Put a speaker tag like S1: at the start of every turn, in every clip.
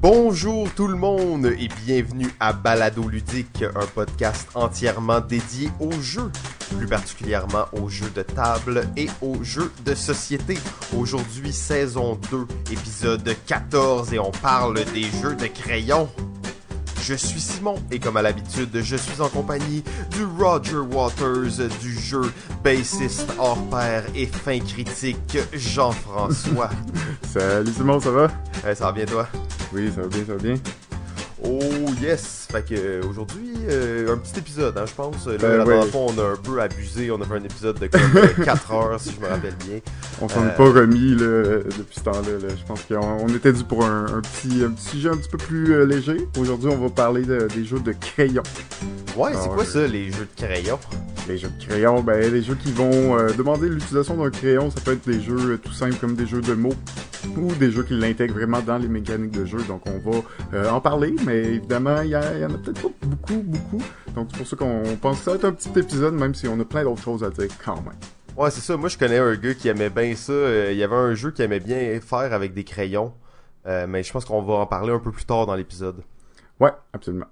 S1: Bonjour tout le monde et bienvenue à Balado Ludique, un podcast entièrement dédié aux jeux, plus particulièrement aux jeux de table et aux jeux de société. Aujourd'hui, saison 2, épisode 14 et on parle des jeux de crayon. Je suis Simon et comme à l'habitude, je suis en compagnie du Roger Waters du jeu, bassiste hors pair et fin critique Jean-François.
S2: Salut Simon, ça va?
S1: Eh, ça va bien toi?
S2: Oui, ça va bien, ça va bien.
S1: Oh yes! Fait que euh, aujourd'hui, euh, un petit épisode, hein, je pense. Là,
S2: ouais.
S1: fond, on a un peu abusé. On a fait un épisode de comme 4 heures, si je me rappelle bien.
S2: On s'en
S1: Euh,
S2: est pas remis là, depuis ce temps-là. là. Je pense qu'on on était dû pour un, un petit, un petit sujet un petit peu plus euh, léger. Aujourd'hui, on va parler de- des jeux de crayon.
S1: Ouais, c'est quoi ça, les jeux de crayon?
S2: Les jeux de crayon, ben les jeux qui vont euh, demander l'utilisation d'un crayon, ça peut être des jeux euh, tout simples comme des jeux de mots ou des jeux qui l'intègrent vraiment dans les mécaniques de jeu. Donc on va euh, en parler, mais évidemment, il y, a- il y en a peut-être pas beaucoup, beaucoup. Donc c'est pour ça qu'on pense que ça va être un petit épisode, même si on a plein d'autres choses à dire quand même.
S1: Ouais, c'est ça. Moi, je connais un gars qui aimait bien ça. Euh, Il y avait un jeu qu'il aimait bien faire avec des crayons. Euh, mais je pense qu'on va en parler un peu plus tard dans l'épisode.
S2: Ouais, absolument.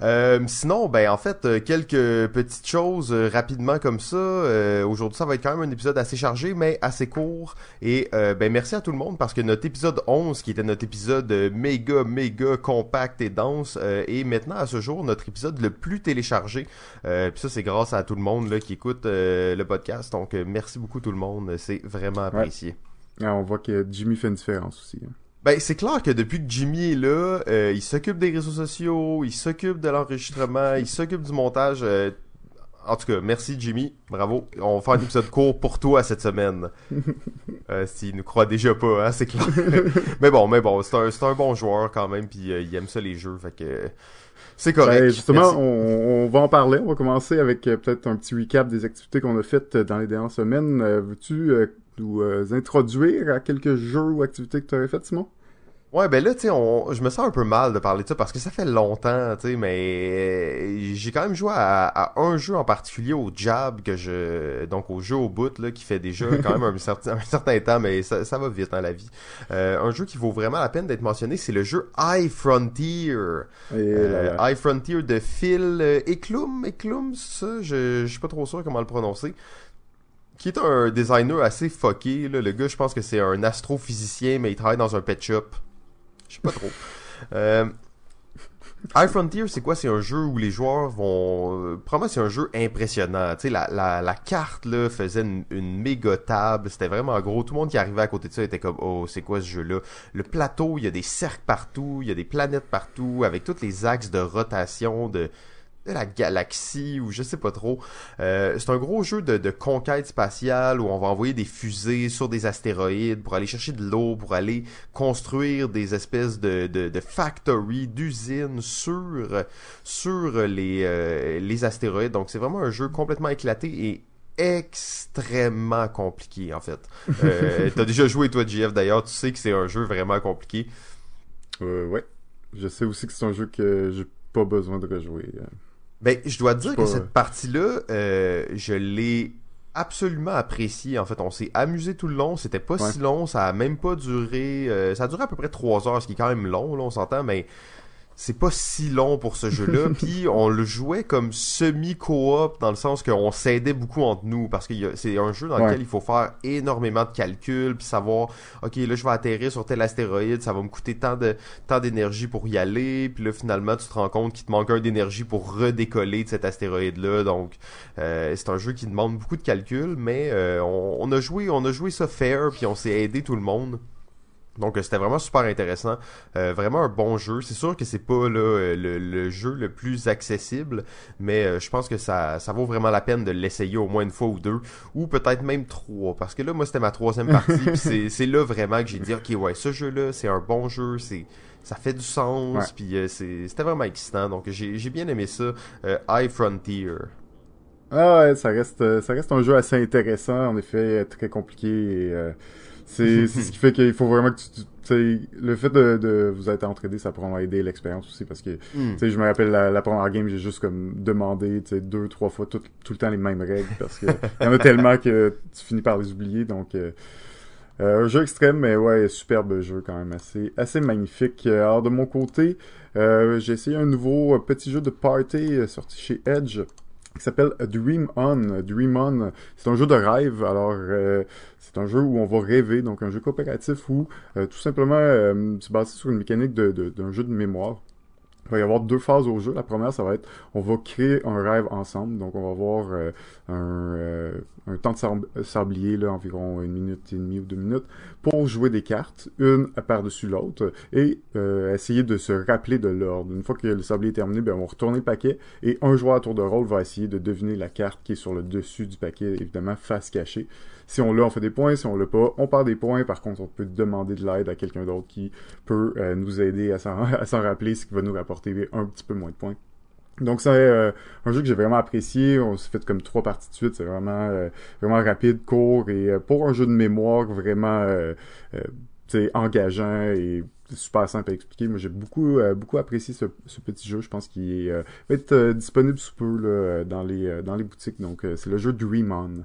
S1: Euh, sinon, ben en fait, euh, quelques petites choses euh, rapidement comme ça. Euh, Aujourd'hui, ça va être quand même un épisode assez chargé, mais assez court. Et euh, ben merci à tout le monde parce que notre épisode 11, qui était notre épisode méga, méga compact et dense, euh, est maintenant à ce jour notre épisode le plus téléchargé. Euh, Puis ça, c'est grâce à tout le monde là, qui écoute euh, le podcast. Donc, merci beaucoup tout le monde. C'est vraiment apprécié.
S2: Ah, on voit que Jimmy fait une différence aussi. hein.
S1: Ben, c'est clair que depuis que Jimmy est là, euh, il s'occupe des réseaux sociaux, il s'occupe de l'enregistrement, il s'occupe du montage. euh, en tout cas, merci Jimmy, bravo. On va faire un épisode court pour toi cette semaine. Euh, S'il nous croit déjà pas, hein, c'est clair. mais bon, mais bon, c'est un, c'est un bon joueur quand même, puis euh, il aime ça les jeux, fait que c'est correct.
S2: Ben, justement, on, on va en parler. On va commencer avec euh, peut-être un petit recap des activités qu'on a faites euh, dans les dernières semaines. Euh, Veux-tu euh, nous euh, introduire à quelques jeux ou activités que tu avais faites, Simon?
S1: Ouais, ben là, tu sais, on... je me sens un peu mal de parler de ça parce que ça fait longtemps, tu sais, mais euh, j'ai quand même joué à, à un jeu en particulier au Jab que je, donc au jeu au bout là, qui fait déjà quand même un certain, un certain temps, mais ça, ça va vite dans la vie. Euh, un jeu qui vaut vraiment la peine d'être mentionné, c'est le jeu High Frontier. Euh. High Frontier de Phil Eklum, Eklum, ça, je, je suis pas trop sûr comment le prononcer. Qui est un designer assez fucké, là. Le gars, je pense que c'est un astrophysicien, mais il travaille dans un pet shop. Je sais pas trop. Euh, High Frontier, c'est quoi? C'est un jeu où les joueurs vont... Euh, probablement, c'est un jeu impressionnant. Tu sais, la, la, la carte, là, faisait une, une méga table. C'était vraiment gros. Tout le monde qui arrivait à côté de ça était comme, oh, c'est quoi ce jeu-là? Le plateau, il y a des cercles partout, il y a des planètes partout, avec tous les axes de rotation de, de la galaxie ou je sais pas trop. Euh, c'est un gros jeu de, de conquête spatiale où on va envoyer des fusées sur des astéroïdes pour aller chercher de l'eau, pour aller construire des espèces de, de, de factories, d'usines sur, sur les, euh, les astéroïdes. Donc c'est vraiment un jeu complètement éclaté et extrêmement compliqué en fait. Euh, T'as déjà joué toi JF d'ailleurs, tu sais que c'est un jeu vraiment compliqué.
S2: Euh, ouais. Je sais aussi que c'est un jeu que j'ai pas besoin de rejouer.
S1: Ben, je dois te dire que cette partie-là, euh, je l'ai absolument appréciée. En fait, on s'est amusé tout le long. C'était pas
S2: Ouais.
S1: si long. Ça a même pas duré. euh, ça a duré à peu près trois heures, ce qui est quand même long, là, on s'entend, mais c'est pas si long pour ce jeu-là. Puis on le jouait comme semi-coop dans le sens qu'on s'aidait beaucoup entre nous parce que c'est un jeu dans
S2: Ouais.
S1: lequel il faut faire énormément de calculs puis savoir ok là je vais atterrir sur tel astéroïde ça va me coûter tant de tant d'énergie pour y aller puis là finalement tu te rends compte qu'il te manque un d'énergie pour redécoller de cet astéroïde là donc euh, c'est un jeu qui demande beaucoup de calculs mais euh, on, on a joué on a joué ça fair puis on s'est aidé tout le monde donc euh, c'était vraiment super intéressant, Euh, vraiment un bon jeu. C'est sûr que c'est pas là, euh, le, le jeu le plus accessible, mais euh, je pense que ça, ça vaut vraiment la peine de l'essayer au moins une fois ou deux, ou peut-être même trois, parce que là moi c'était ma troisième partie, c'est c'est là vraiment que j'ai dit ok ouais ce jeu là c'est un bon jeu, c'est ça fait du sens, puis euh, c'est- c'était vraiment excitant. Donc j'ai j'ai bien aimé ça, euh, High Frontier.
S2: Ah ouais, ça reste, ça reste un jeu assez intéressant, en effet, très compliqué. Et, euh, c'est c'est ce qui fait qu'il faut vraiment que tu, tu sais, le fait de, de vous être entraîné, ça pourra aider l'expérience aussi parce que,
S1: Hmm.
S2: tu sais, je me rappelle la, la première game, j'ai juste comme demandé, tu sais, deux, trois fois tout, tout le temps les mêmes règles parce que y en a tellement que tu finis par les oublier, donc. euh, Euh, un jeu extrême, mais ouais, superbe jeu quand même, assez, assez magnifique. Alors de mon côté, euh, j'ai essayé un nouveau euh, petit jeu de party euh, sorti chez Edge qui s'appelle Dream On. Dream On, c'est un jeu de rêve. Alors, euh, c'est un jeu où on va rêver, donc un jeu coopératif où euh, tout simplement euh, c'est basé sur une mécanique de, de, d'un jeu de mémoire. Il va y avoir deux phases au jeu. La première, ça va être, on va créer un rêve ensemble. Donc, on va avoir euh, un, euh, un temps de sablier, là, environ une minute et demie ou deux minutes, pour jouer des cartes, une par-dessus l'autre, et euh, essayer de se rappeler de l'ordre. Une fois que le sablier est terminé, ben, on va retourner le paquet, et un joueur à tour de rôle va essayer de deviner la carte qui est sur le dessus du paquet, évidemment, face cachée. Si on l'a, on fait des points. Si on l'a pas, on perd des points. Par contre, on peut demander de l'aide à quelqu'un d'autre qui peut euh, nous aider à s'en, rappeler, ce qui va nous rapporter un petit peu moins de points. Donc c'est euh, un jeu que j'ai vraiment apprécié. On s'est fait comme trois parties de suite. C'est vraiment euh, vraiment rapide, court et euh, pour un jeu de mémoire vraiment euh, euh, engageant et super simple à expliquer. Moi j'ai beaucoup beaucoup apprécié ce, ce, petit jeu. Je pense qu'il va être disponible sous peu là, dans les dans les boutiques. Donc c'est le jeu Dream On.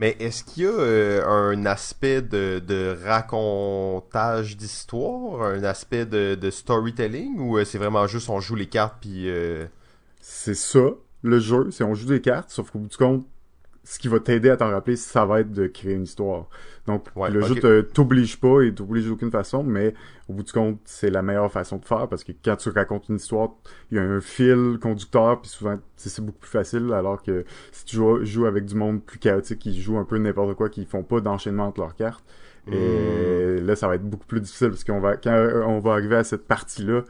S1: Mais est-ce qu'il y a euh, un aspect de, racontage d'histoire, un aspect de, de storytelling, ou euh, c'est vraiment juste on joue les cartes puis... Euh...
S2: C'est ça, le jeu, c'est on joue des cartes, sauf qu'au bout du compte, ce qui va t'aider à t'en rappeler, ça va être de créer une histoire. Donc, ouais, le okay. jeu t'oblige pas et t'oblige d'aucune façon, mais au bout du compte, c'est la meilleure façon de faire parce que quand tu racontes une histoire, il y a un fil conducteur, puis souvent, c'est beaucoup plus facile, alors que si tu joues, joues, avec du monde plus chaotique, qui joue un peu n'importe quoi, qui font pas d'enchaînement entre leurs cartes, mmh. et là, ça va être beaucoup plus difficile parce qu'on va, quand on va arriver à cette partie-là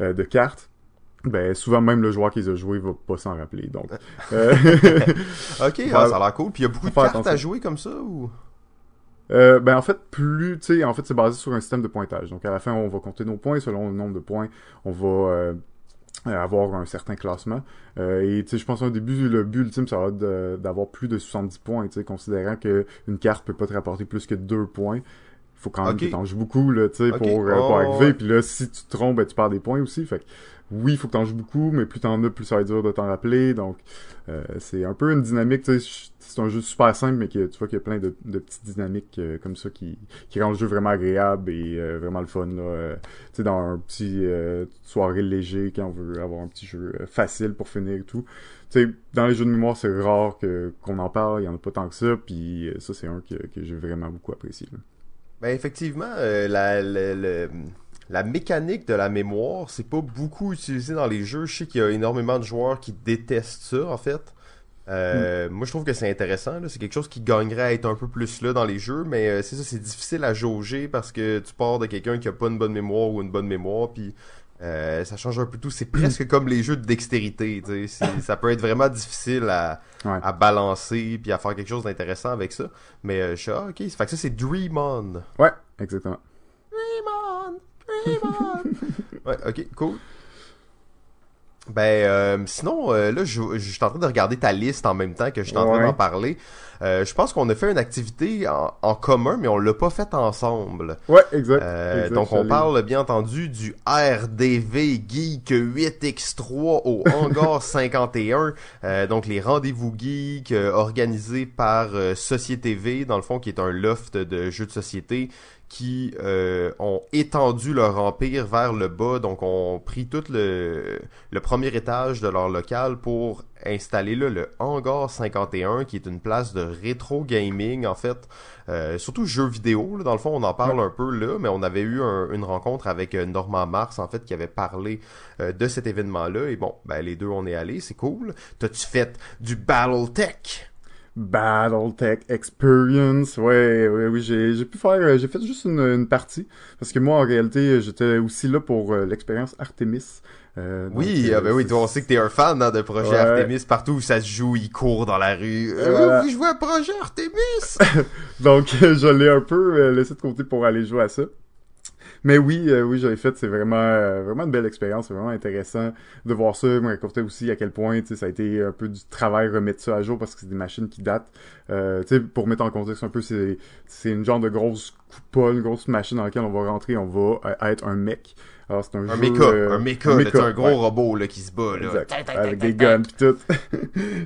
S2: euh, de cartes, ben souvent même le joueur qui les a joués va pas s'en rappeler donc.
S1: Euh... ok ah, ça a l'air cool. Puis il y a beaucoup de cartes attention. à jouer comme ça ou?
S2: Euh, ben en fait plus tu sais en fait c'est basé sur un système de pointage. Donc à la fin on va compter nos points. Selon le nombre de points on va euh, avoir un certain classement. Euh, et tu sais je pense au début le but ultime ça va être d'avoir plus de 70 points tu sais considérant que une carte peut pas te rapporter plus que deux points. Il faut quand même okay. que t'en joues beaucoup là tu sais okay. pour, oh, pour arriver. puis là si tu te trompes ben, tu perds des points aussi. Fait que oui, il faut que t'en joues beaucoup, mais plus t'en as, plus ça va être dur de t'en rappeler. Donc, euh, c'est un peu une dynamique. C'est un jeu super simple, mais que, tu vois qu'il y a plein de, petites dynamiques euh, comme ça qui, qui rendent le jeu vraiment agréable et euh, vraiment le fun. Là, tu sais, dans un petit soirée léger, quand on veut avoir un petit jeu facile pour finir et tout. Sais, dans les jeux de mémoire, c'est rare que qu'on en parle. Il y en a pas tant que ça. Puis ça, c'est un que, que j'ai vraiment beaucoup apprécié. Là.
S1: Ben effectivement, la, la la mécanique de la mémoire, c'est pas beaucoup utilisé dans les jeux. Je sais qu'il y a énormément de joueurs qui détestent ça, en fait. Euh, mm. Moi, je trouve que c'est intéressant. C'est quelque chose qui gagnerait à être un peu plus là dans les jeux, mais euh, c'est ça, c'est difficile à jauger parce que tu pars de quelqu'un qui a pas une bonne mémoire ou une bonne mémoire, puis euh, ça change un peu tout. C'est presque comme les jeux de dextérité. Ça peut être vraiment difficile à, ouais. à balancer puis à faire quelque chose d'intéressant avec ça. Mais je suis ah, ok. Fait que ça, c'est Dream On.
S2: Ouais, exactement.
S1: Dream On! Ouais, ok, cool. Ben, euh, sinon, euh, là, je, je, suis en train de regarder ta liste en même temps que je suis en train d'en parler. Euh, je pense qu'on a fait une activité en, en commun, mais on l'a pas faite ensemble.
S2: Ouais, exact.
S1: Euh,
S2: exact
S1: donc, on parle bien entendu du RDV Geek 8X3 au Hangar 51. Euh, donc, les rendez-vous geeks organisés par Société V, dans le fond, qui est un loft de jeux de société qui euh, ont étendu leur empire vers le bas, donc ont pris tout le, le premier étage de leur local pour installer là le Hangar 51, qui est une place de rétro gaming en fait, euh, surtout jeux vidéo. Là, dans le fond, on en parle un peu là, mais on avait eu un, une rencontre avec euh, Normand Mars en fait qui avait parlé euh, de cet événement-là. Et bon, ben les deux on est allés, c'est cool. T'as-tu fait du BattleTech?
S2: Battletech Experience. Ouais, ouais, oui, j'ai, j'ai pu faire, euh, j'ai fait juste une, une, partie parce que moi en réalité j'étais aussi là pour euh, l'expérience Artemis.
S1: Euh, oui, donc, ah ben oui, toi on sait que t'es un fan hein, de projet ouais. Artemis partout où ça se joue, il court dans la rue. Euh, oui, je vois un projet Artemis?
S2: donc je l'ai un peu laissé de côté pour aller jouer à ça. Mais oui, euh, oui, j'avais fait, c'est vraiment, euh, vraiment une belle expérience, c'est vraiment intéressant de voir ça. Me raconter aussi à quel point, tu sais, ça a été un peu du travail remettre ça à jour parce que c'est des machines qui datent. Euh, tu sais, pour mettre en contexte un peu, c'est, c'est une genre de grosse pas une grosse machine dans laquelle on va rentrer, on va être un mec. Alors, c'est un,
S1: un
S2: jeu...
S1: Mecha,
S2: euh,
S1: un mecha,
S2: un
S1: un gros
S2: ouais.
S1: robot là, qui se bat. Là.
S2: Exact. Avec des guns pis tout.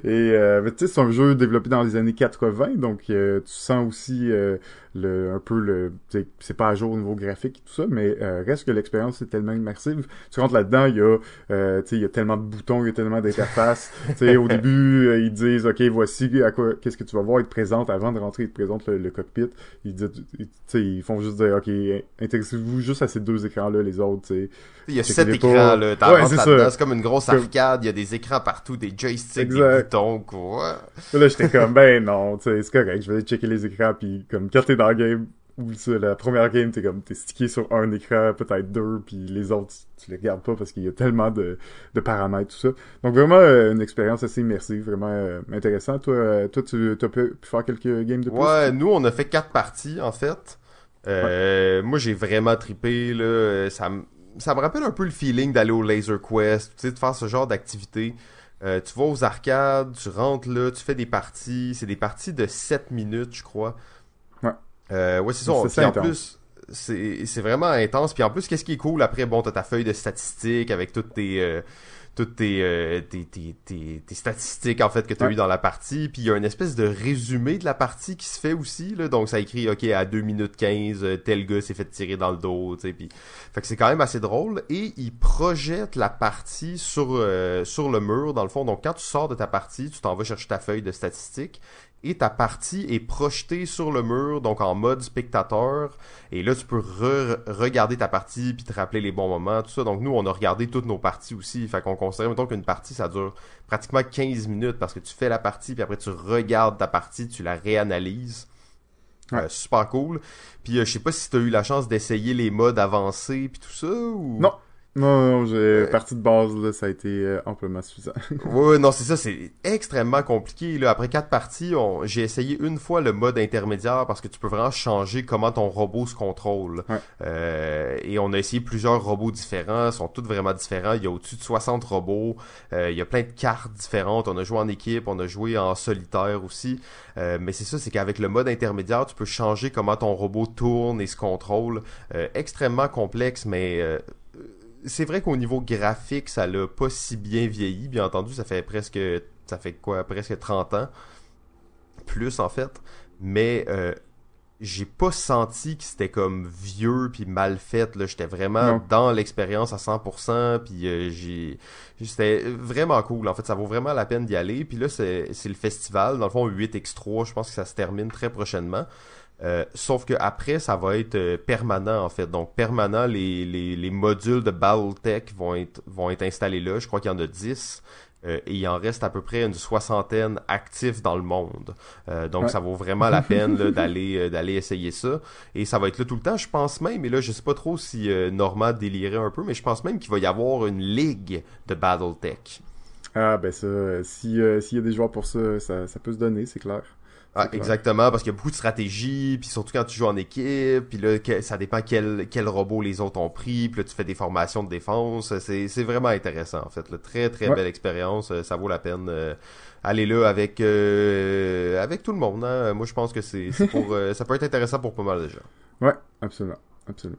S2: Et euh, tu sais, c'est un jeu développé dans les années 80, donc euh, tu sens aussi euh, le un peu le c'est pas à jour au niveau graphique et tout ça, mais euh, reste que l'expérience est tellement immersive. Tu rentres là-dedans, il y a euh, tu sais, il y a tellement de boutons, il y a tellement d'interfaces. tu sais, au début, euh, ils disent OK, voici à quoi qu'est-ce que tu vas voir, ils te présentent avant de rentrer, ils te présentent le, le cockpit. Ils disent tu sais, ils font juste dire OK, intéressez-vous juste à ces deux écrans-là, les autres, tu sais.
S1: Il y a sept écrans, là.
S2: Ouais, c'est
S1: comme une grosse arcade. Il y a des écrans partout, des joysticks, des
S2: Exact.
S1: boutons, quoi.
S2: Là, j'étais comme, ben non, tu sais, c'est correct, je vais aller checker les écrans, puis comme quand t'es dans le game, ça, la première game, t'es comme, t'es stické sur un écran, peut-être deux, puis les autres, tu, tu les regardes pas parce qu'il y a tellement de, de paramètres, tout ça. Donc vraiment, euh, une expérience assez immersive, vraiment euh, intéressant. Toi, euh, toi, tu as pu, pu faire quelques games de plus?
S1: Ouais, nous, on a fait quatre parties, en fait. Moi, j'ai vraiment trippé, là. Ça, me- ça me rappelle un peu le feeling d'aller au Laser Quest, tu sais, de faire ce genre d'activité. Euh, tu vas aux arcades, tu rentres là, tu fais des parties. C'est des parties de 7 minutes, je crois. Euh, ouais, c'est ça. Puis en plus, c'est c'est vraiment intense. Puis en plus, qu'est-ce qui est cool après, bon, t'as ta feuille de statistiques avec toutes tes euh, toutes tes, euh, tes, tes, tes, tes statistiques en fait que tu as
S2: Ouais.
S1: eu dans la partie. Puis il y a une espèce de résumé de la partie qui se fait aussi. Là. Donc ça écrit OK à 2 minutes 15, euh, tel gars s'est fait tirer dans le dos. tu sais, Puis... Fait que c'est quand même assez drôle. Et il projette la partie sur, euh, sur le mur, dans le fond. Donc quand tu sors de ta partie, tu t'en vas chercher ta feuille de statistiques. Et ta partie est projetée sur le mur, donc en mode spectateur. Et là, tu peux re- regarder ta partie puis te rappeler les bons moments, tout ça. Donc nous, on a regardé toutes nos parties aussi. Fait qu'on considère, mettons qu'une partie, ça dure pratiquement 15 minutes parce que tu fais la partie puis après tu regardes ta partie, tu la réanalyses.
S2: Ouais.
S1: Euh, super cool. Puis euh, je sais pas si tu as eu la chance d'essayer les modes avancés puis tout ça ou?
S2: Non. Non, non, j'ai
S1: Euh,
S2: partie de base, là, ça a été euh, amplement suffisant.
S1: Ouais, non, c'est ça, c'est extrêmement compliqué. Là. Après quatre parties, on... j'ai essayé une fois le mode intermédiaire parce que tu peux vraiment changer comment ton robot se contrôle.
S2: Ouais.
S1: Euh, et on a essayé plusieurs robots différents, ils sont tous vraiment différents. Il y a au-dessus de 60 robots, Euh, il y a plein de cartes différentes. On a joué en équipe, on a joué en solitaire aussi. Euh, mais c'est ça, c'est qu'avec le mode intermédiaire, tu peux changer comment ton robot tourne et se contrôle. Euh, extrêmement complexe, mais... c'est vrai qu'au niveau graphique, ça l'a pas si bien vieilli. Bien entendu, ça fait presque, ça fait quoi, presque 30 ans. Plus, en fait. Mais, euh, j'ai pas senti que c'était comme vieux puis mal fait là j'étais vraiment
S2: Non.
S1: dans l'expérience à 100% puis euh, j'ai c'était vraiment cool en fait ça vaut vraiment la peine d'y aller puis là c'est c'est le festival dans le fond 8x3 je pense que ça se termine très prochainement euh, sauf que après ça va être euh, permanent en fait donc permanent les, les, les modules de Battletech vont être vont être installés là je crois qu'il y en a 10 euh, et il en reste à peu près une soixantaine actifs dans le monde. Euh, donc
S2: Ouais.
S1: ça vaut vraiment la peine là, d'aller d'aller essayer ça. Et ça va être là tout le temps. Je pense même, et là je sais pas trop si euh, Normand délirait un peu, mais je pense même qu'il va y avoir une ligue de BattleTech.
S2: Ah, ben ça, si, s'il y a des joueurs pour ça, ça, ça peut se donner, c'est clair.
S1: Ah, exactement, parce qu'il y a beaucoup de stratégies, puis surtout quand tu joues en équipe, puis là, ça dépend quel, quel robot les autres ont pris, puis là, tu fais des formations de défense. C'est, c'est vraiment intéressant, en fait. là. Très, très
S2: Ouais.
S1: belle expérience. euh, Ça vaut la peine. euh, aller là avec euh, avec tout le monde. Hein. Moi, je pense que c'est, c'est pour, euh, ça peut être intéressant pour pas mal de gens.
S2: Ouais, absolument, absolument.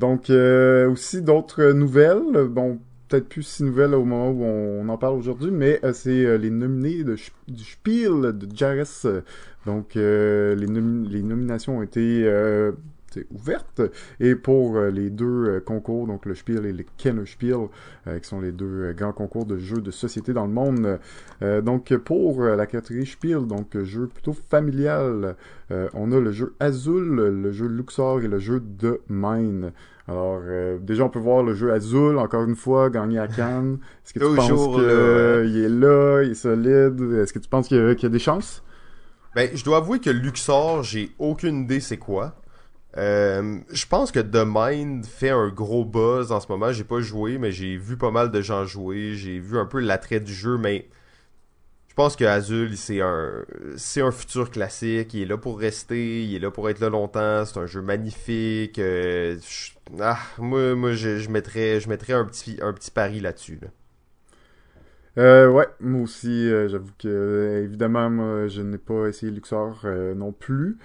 S2: Donc, euh, aussi d'autres nouvelles, bon, peut-être plus si nouvelles au moment où on en parle aujourd'hui, mais euh, c'est euh, les nominés du Spiel de Jarres. Donc, euh, les, nomi- les nominations ont été ouvertes, et pour les deux concours, donc le Spiel et le Kenner Spiel, qui sont les deux grands concours de jeux de société dans le monde. Donc, pour la catégorie Spiel, donc jeu plutôt familial, on a le jeu Azul, le jeu Luxor et le jeu de Mine. Alors, euh, déjà, on peut voir le jeu Azul, encore une fois, gagné à Cannes. Est-ce que tu penses qu'il est là, il est solide? Est-ce que tu penses qu'il y, a- qu'il y a des chances?
S1: Ben, je dois avouer que Luxor, j'ai aucune idée c'est quoi. Euh, je pense que The Mind fait un gros buzz en ce moment. J'ai pas joué, mais j'ai vu pas mal de gens jouer. J'ai vu un peu l'attrait du jeu, mais je pense que Azul, c'est un, c'est un futur classique. Il est là pour rester. Il est là pour être là longtemps. C'est un jeu magnifique. Euh, je- ah, moi, moi, je, mettrais, je mettrais un petit, un petit pari là-dessus. là.
S2: Euh, ouais, moi aussi, euh, j'avoue que évidemment, moi, je n'ai pas essayé Luxor non plus.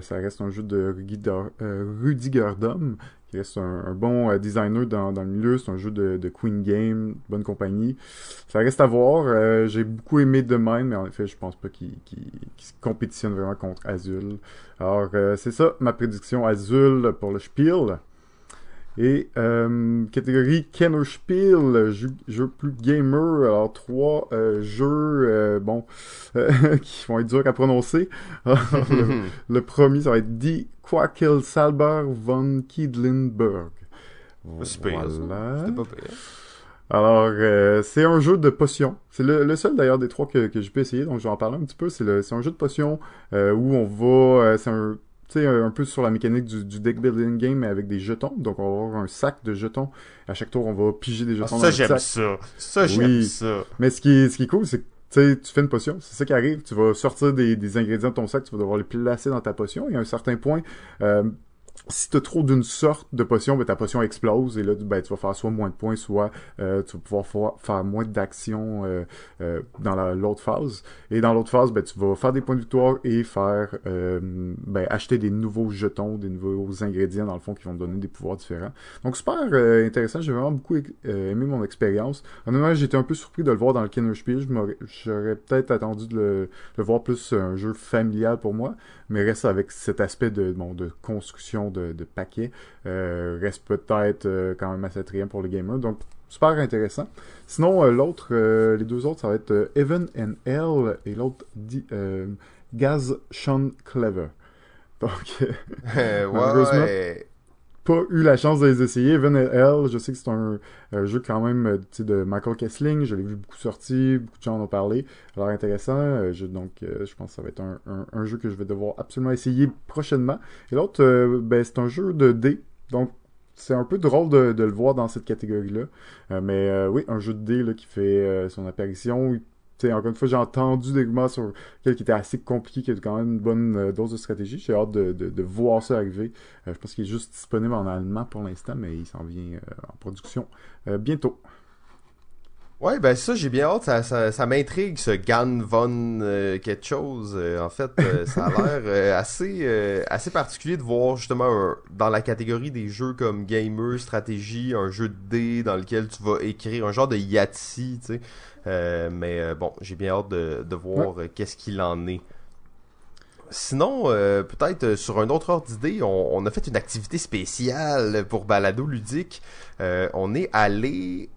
S2: Ça reste un jeu de Rudy, Rudy Reste un, un bon euh, designer dans, le milieu. C'est un jeu de, Queen Game, bonne compagnie. Ça reste à voir. Euh, J'ai beaucoup aimé The Mind, mais en effet, je pense pas qu'il se compétitionne vraiment contre Azul. Alors, euh, c'est ça, ma prédiction Azul pour le Spiel. Et euh, catégorie Kennerspiel, jeu, jeu plus gamer. Alors trois euh, jeux, euh, bon, euh, qui vont être durs à prononcer. Alors, le, le premier, ça va être Die von.
S1: C'est pas pire, ça.
S2: Voilà.
S1: Pas pire.
S2: Alors, euh, c'est un jeu de potions. C'est le, le seul d'ailleurs des trois que, que j'ai pu essayer, donc je vais en parler un petit peu. C'est un jeu de potions euh, où on va, euh, c'est un, tu sais, un peu sur la mécanique du, du deck building game, mais avec des jetons. Donc, on va avoir un sac de jetons. À chaque tour, on va piger des
S1: Ah,
S2: jetons dans
S1: ça,
S2: le
S1: j'aime
S2: sac.
S1: ça. Ça, j'aime
S2: Oui.
S1: ça.
S2: Mais ce qui est, ce qui est cool, c'est que tu sais, tu fais une potion, c'est ça qui arrive. Tu vas sortir des, des ingrédients de ton sac, tu vas devoir les placer dans ta potion. Et à un certain point, euh, si tu trop d'une sorte de potion, ben, ta potion explose et là, ben, tu vas faire soit moins de points, soit euh, tu vas pouvoir fa- faire moins d'actions euh, euh, dans la- l'autre phase. Et dans l'autre phase, ben, tu vas faire des points de victoire et faire euh, ben, acheter des nouveaux jetons, des nouveaux ingrédients dans le fond qui vont te donner des pouvoirs différents. Donc super euh, intéressant, j'ai vraiment beaucoup euh, aimé mon expérience. Honnêtement, j'étais un peu surpris de le voir dans le Kenner Spiel. Je m'aurais- J'aurais peut-être attendu de le, de le voir plus un jeu familial pour moi, mais reste avec cet aspect de, bon, de construction de, de paquets. Euh, reste peut-être euh, quand même assez attrayant pour les gamers. Donc, super intéressant. Sinon, euh, l'autre, les deux autres, ça va être Evan and L et l'autre dit Gaz Sean Clever. Donc,
S1: ouais.
S2: Pas eu la chance de les essayer. Even L, je sais que c'est un, jeu quand même euh, de Michael Kessling. Je l'ai vu beaucoup sorti, beaucoup de gens en ont parlé. Alors intéressant. Euh, je, donc, euh, je pense que ça va être un, un- jeu que je vais devoir absolument essayer prochainement. Et l'autre, ben, c'est un jeu de dés. Donc, c'est un peu drôle de, de le voir dans cette catégorie-là. Mais euh, oui, un jeu de dés là, qui fait son apparition. Encore une fois, j'ai entendu des rumeurs sur lequel qui était assez compliqué, qui a quand même une bonne euh, dose de stratégie. J'ai hâte de, voir ça arriver. Euh, je pense qu'il est juste disponible en allemand pour l'instant, mais il s'en vient euh, en production bientôt.
S1: Ouais, ben ça, j'ai bien hâte. Ça, ça, ça m'intrigue, ce Gan von euh, quelque chose. Euh, en fait, euh, ça a l'air euh, assez, assez particulier de voir justement un- dans la catégorie des jeux comme gamer, stratégie, un jeu de dés dans lequel tu vas écrire un genre de Yahtzee, tu sais. Mais bon, j'ai bien hâte de, de voir qu'est-ce qu'il en est. Sinon, euh, peut-être euh, sur un autre ordre d'idée, on, a fait une activité spéciale pour Balado Ludique. Euh, on est allé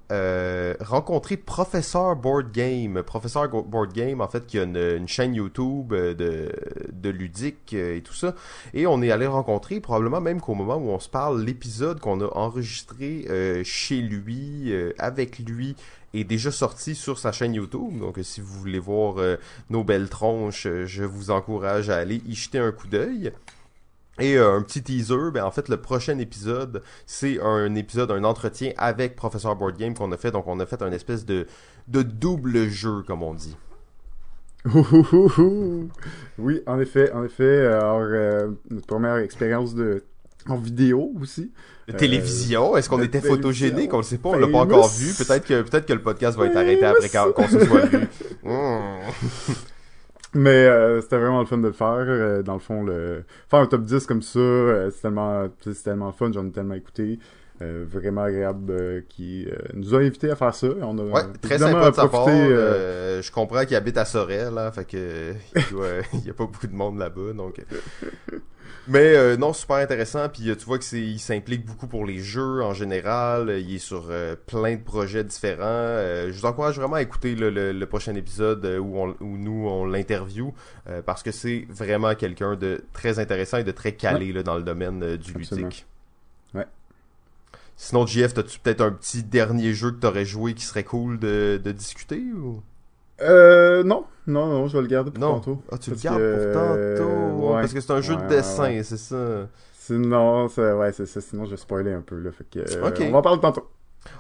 S1: rencontrer Professeur Board Game. Professeur Board Game, en fait, qui a une, chaîne YouTube de, de ludique et tout ça. Et on est allé rencontrer, probablement même qu'au moment où on se parle, l'épisode qu'on a enregistré chez lui, avec lui, est déjà sorti sur sa chaîne YouTube. Donc, si vous voulez voir euh, nos belles tronches, euh, je vous encourage à aller y jeter un coup d'œil. Et euh, un petit teaser, ben en fait le prochain épisode, c'est un épisode, un entretien avec Professeur Board Game qu'on a fait. Donc on a fait un espèce de, double jeu, comme on dit.
S2: Oui, en effet, en effet. Alors, notre première expérience de en vidéo aussi. Euh,
S1: télévision, est-ce qu'on était photogénique? On le sait pas, on l'a pas encore vu. Peut-être que, peut-être que le podcast va être arrêté après qu'on se soit vu. Hmm.
S2: Mais euh, c'était vraiment le fun de le faire. euh, dans le fond, le faire un top 10 comme ça, euh, c'est tellement, c'est tellement fun, j'en ai tellement écouté. Euh, vraiment agréable euh, qui euh, nous a invités à faire ça. On a
S1: Ouais, très sympa de sa part. je comprends qu'il habite à Sorel, là, fait que il doit- il y a pas beaucoup de monde là-bas, donc. Mais non, super intéressant. Puis tu vois que c'est, il s'implique beaucoup pour les jeux en général. Il est sur plein de projets différents. Je vous encourage vraiment à écouter le, le- le prochain épisode où, on, où nous on l'interview parce que c'est vraiment quelqu'un de très intéressant et de très calé là, dans le domaine du
S2: Absolument.
S1: ludique. Sinon, JF, as-tu peut-être un petit dernier jeu que t'aurais joué qui serait cool de, de discuter ou?
S2: Euh, non, non, non, je vais le garder pour
S1: non
S2: tantôt.
S1: Ah, tu le gardes
S2: que,
S1: pour tantôt
S2: ouais.
S1: parce que c'est un jeu
S2: Ouais,
S1: de dessin,
S2: ouais.
S1: c'est ça.
S2: Sinon, c'est, ouais, c'est ça. Sinon, je vais spoiler un peu, là. Fait que, euh,
S1: Ok.
S2: on va en parler tantôt.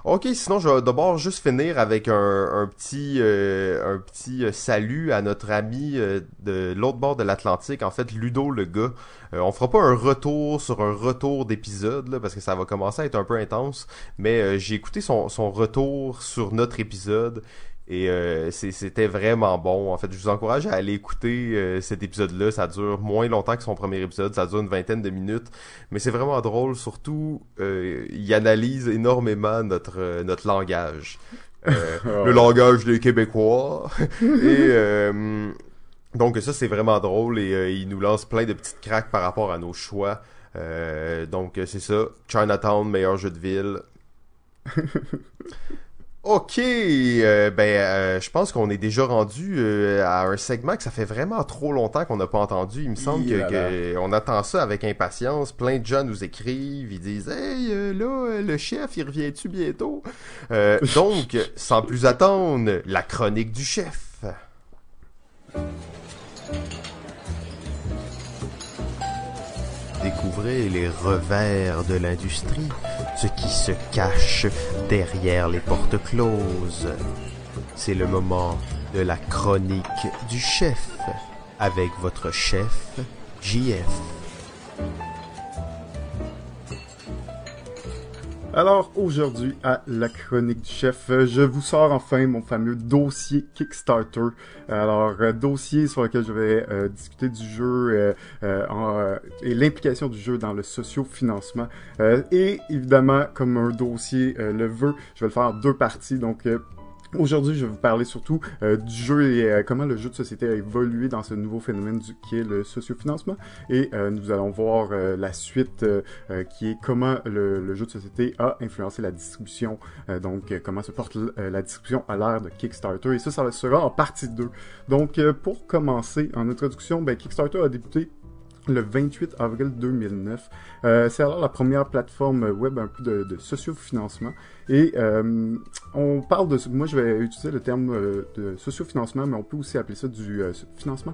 S1: Ok, sinon je vais d'abord juste finir avec un, petit euh, un petit euh, salut à notre ami euh, de l'autre bord de l'Atlantique, en fait Ludo le gars. Euh, on fera pas un retour sur un retour d'épisode parce que ça va commencer à être un peu intense, mais euh, j'ai écouté son, son retour sur notre épisode Et euh, c'était vraiment bon. En fait, je vous encourage à aller écouter euh, cet épisode-là. Ça dure moins longtemps que son premier épisode. Ça dure une vingtaine de minutes. Mais c'est vraiment drôle. Surtout, euh, il analyse énormément notre, notre langage. le langage des Québécois. et donc ça, c'est vraiment drôle. Et il nous lance plein de petites craques par rapport à nos choix. donc c'est ça. Chinatown, meilleur jeu de ville. Ok, euh, ben euh, je pense qu'on est déjà rendu euh, à un segment que ça fait vraiment trop longtemps qu'on n'a pas entendu. Il me semble que, on attend ça avec impatience. Plein de gens nous écrivent, ils disent Hey là, le chef, il revient-tu bientôt? donc, sans plus attendre, la chronique du chef. Découvrez les revers de l'industrie, ce qui se cache derrière les portes closes. C'est le moment de la chronique du chef avec votre chef JF.
S2: Alors aujourd'hui à la chronique du chef, je vous sors enfin mon fameux dossier Kickstarter. Alors euh, dossier sur lequel je vais euh, discuter du jeu euh, et l'implication du jeu dans le socio-financement. et évidemment, comme un dossier le veut, je vais le faire en deux parties. Donc Aujourd'hui, je vais vous parler surtout euh, du jeu et euh, comment le jeu de société a évolué dans ce nouveau phénomène du, qui est le sociofinancement. Et euh, nous allons voir la suite qui est comment le, jeu de société a influencé la distribution. donc, comment se porte la distribution à l'ère de Kickstarter. Et ça, ça sera en partie 2. Donc, pour commencer, en introduction, ben, Kickstarter a débuté le 28 avril 2009. Euh, c'est alors la première plateforme web un peu de, de sociofinancement. Et euh, on parle de... Moi, je vais utiliser le terme euh, de sociofinancement, mais on peut aussi appeler ça du euh, financement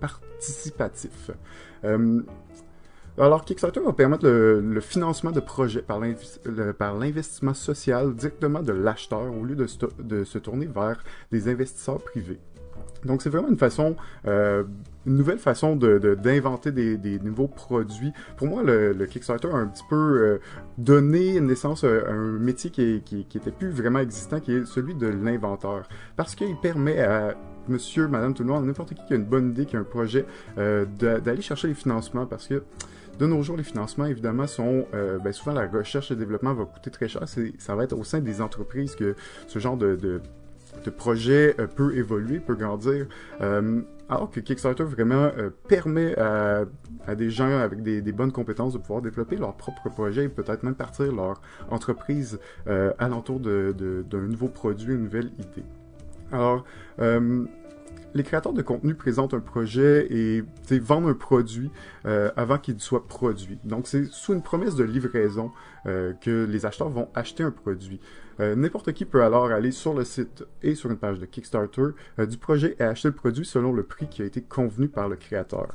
S2: participatif. alors, Kickstarter va permettre le, financement de projets par l'investissement social directement de l'acheteur au lieu de, de se tourner vers des investisseurs privés. Donc c'est vraiment une façon, euh, nouvelle façon de, d'inventer des, des, nouveaux produits. Pour moi, le, Kickstarter a un petit peu euh, donné naissance à un métier qui, qui, qui était plus vraiment existant, qui est celui de l'inventeur, parce qu'il permet à Monsieur, Madame, tout le monde, n'importe qui qui a une bonne idée, qui a un projet, euh, d'aller chercher les financements, parce que de nos jours, les financements, évidemment, sont euh, ben, souvent la recherche et le développement va coûter très cher. Ça va être au sein des entreprises que ce genre de, de de projet euh, peut évoluer, peut grandir. Euh, alors que Kickstarter vraiment euh, permet à, des gens avec des, bonnes compétences de pouvoir développer leur propre projet et peut-être même partir leur entreprise alentour d'un de, nouveau produit, une nouvelle idée. Alors, les créateurs de contenu présentent un projet et vendent un produit avant qu'il soit produit. Donc, c'est sous une promesse de livraison que les acheteurs vont acheter un produit. Euh, n'importe qui peut alors aller sur le site et sur une page de Kickstarter euh, du projet et acheter le produit selon le prix qui a été convenu par le créateur.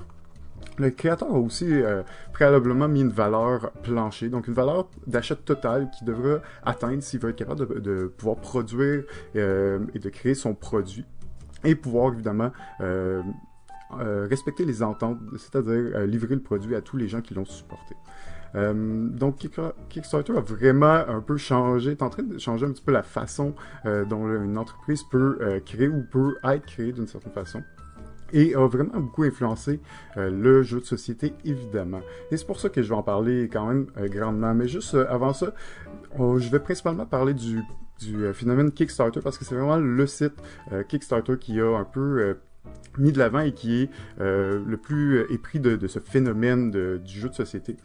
S2: Le créateur a aussi euh, préalablement mis une valeur plancher, donc une valeur d'achat totale qu'il devra atteindre s'il veut être capable de, pouvoir produire et de créer son produit et pouvoir évidemment respecter les ententes, c'est-à-dire livrer le produit à tous les gens qui l'ont supporté. Euh, donc Kickstarter a vraiment un peu changé, est en train de changer un petit peu la façon euh, dont une entreprise peut euh, créer ou peut être créée d'une certaine façon et a vraiment beaucoup influencé le jeu de société, évidemment. Et c'est pour ça que je vais en parler quand même grandement. Mais juste avant ça, je vais principalement parler du, phénomène Kickstarter parce que c'est vraiment le site Kickstarter qui a un peu mis de l'avant et qui est le plus épris de, ce phénomène du jeu de société.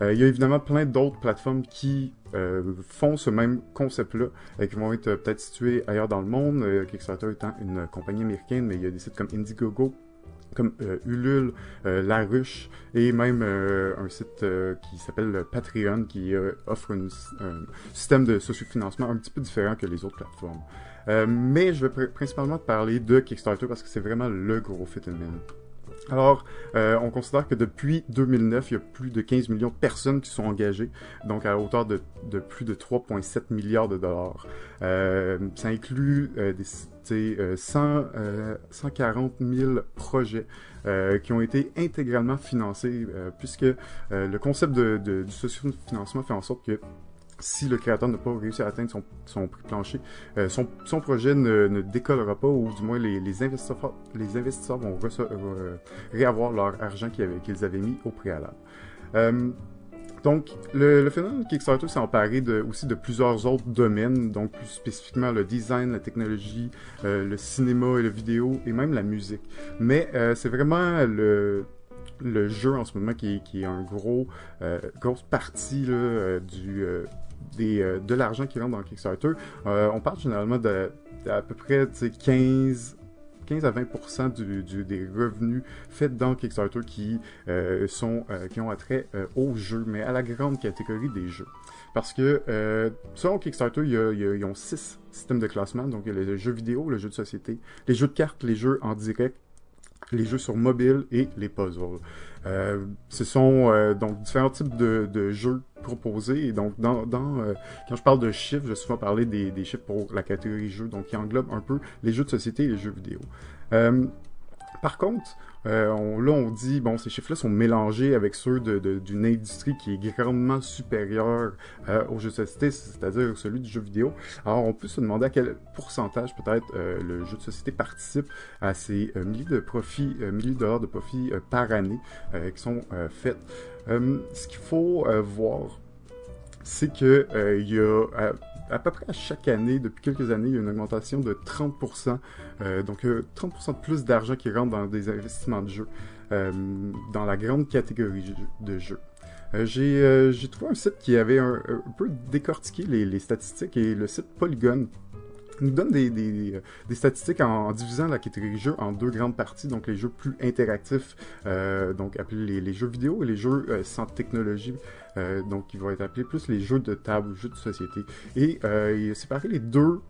S2: Euh, il y a évidemment plein d'autres plateformes qui euh, font ce même concept-là, et euh, qui vont être peut-être situées ailleurs dans le monde. Kickstarter étant une compagnie américaine, mais il y a des sites comme Indiegogo, comme Ulule, La Ruche et même un site qui s'appelle Patreon qui offre un système de sociofinancement un petit peu différent que les autres plateformes. mais je vais principalement parler de Kickstarter parce que c'est vraiment le gros phénomène. Alors, euh, on considère que depuis 2009, il y a plus de 15 millions de personnes qui sont engagées, donc à hauteur de, plus de 3,7 milliards de dollars. Euh, ça inclut euh, des, 100, 140 000 projets qui ont été intégralement financés, puisque le concept de, de, du socio-financement fait en sorte que si le créateur n'a pas réussi à atteindre son, prix plancher, euh, son, son, projet ne, ne, décollera pas, ou du moins les, les investisseurs, les investisseurs vont euh, réavoir leur argent qu'ils avaient, qu'ils avaient mis au préalable. Euh, donc, le, le, phénomène Kickstarter s'est emparé de, aussi de plusieurs autres domaines, donc plus spécifiquement le design, la technologie, euh, le cinéma et le vidéo, et même la musique. Mais euh, c'est vraiment le, le jeu en ce moment qui qui est un gros, euh, grosse partie là, euh, du, euh, euh, de l'argent qui rentre dans Kickstarter. Euh, on parle généralement de, à peu près 15 15 à 20 du, du, des revenus faits dans Kickstarter qui euh, sont qui ont attrait euh, au jeu, mais à la grande catégorie des jeux. Parce que selon Kickstarter, ils ont six systèmes de classement. Donc il y a les jeux vidéo, le jeu de société, les jeux de cartes, les jeux en direct, les jeux sur mobile et les puzzles. Euh, ce sont euh, donc différents types de, jeux proposés. Donc, euh, quand je parle de chiffres, je vais souvent parler des, des, chiffres pour la catégorie jeux, donc qui englobe un peu les jeux de société et les jeux vidéo. Par contre, euh, on, là, on dit, bon, ces chiffres-là sont mélangés avec ceux d'une industrie qui est grandement supérieure euh, aux jeux de société, c'est-à-dire celui du jeu vidéo. Alors, on peut se demander à quel pourcentage, peut-être, euh, le jeu de société participe à ces euh, milliers de profits, euh, milliers de dollars de profits euh, par année qui sont faits. ce qu'il faut voir, c'est que il y a à peu près à chaque année, depuis quelques années, il y a une augmentation de 30%. Euh, donc, euh, 30% de plus d'argent qui rentre dans des investissements de jeux, euh, dans la grande catégorie de jeux. Euh, j'ai trouvé un site qui avait un, un peu décortiqué les, les, statistiques et le site Polygon nous donne des, des, des statistiques en, divisant la catégorie jeux en deux grandes parties, donc les jeux plus interactifs, euh, donc appelés les, jeux vidéo, et les jeux euh, sans technologie, euh, donc qui vont être appelés plus les jeux de table jeux de société. Et euh, il a séparé les deux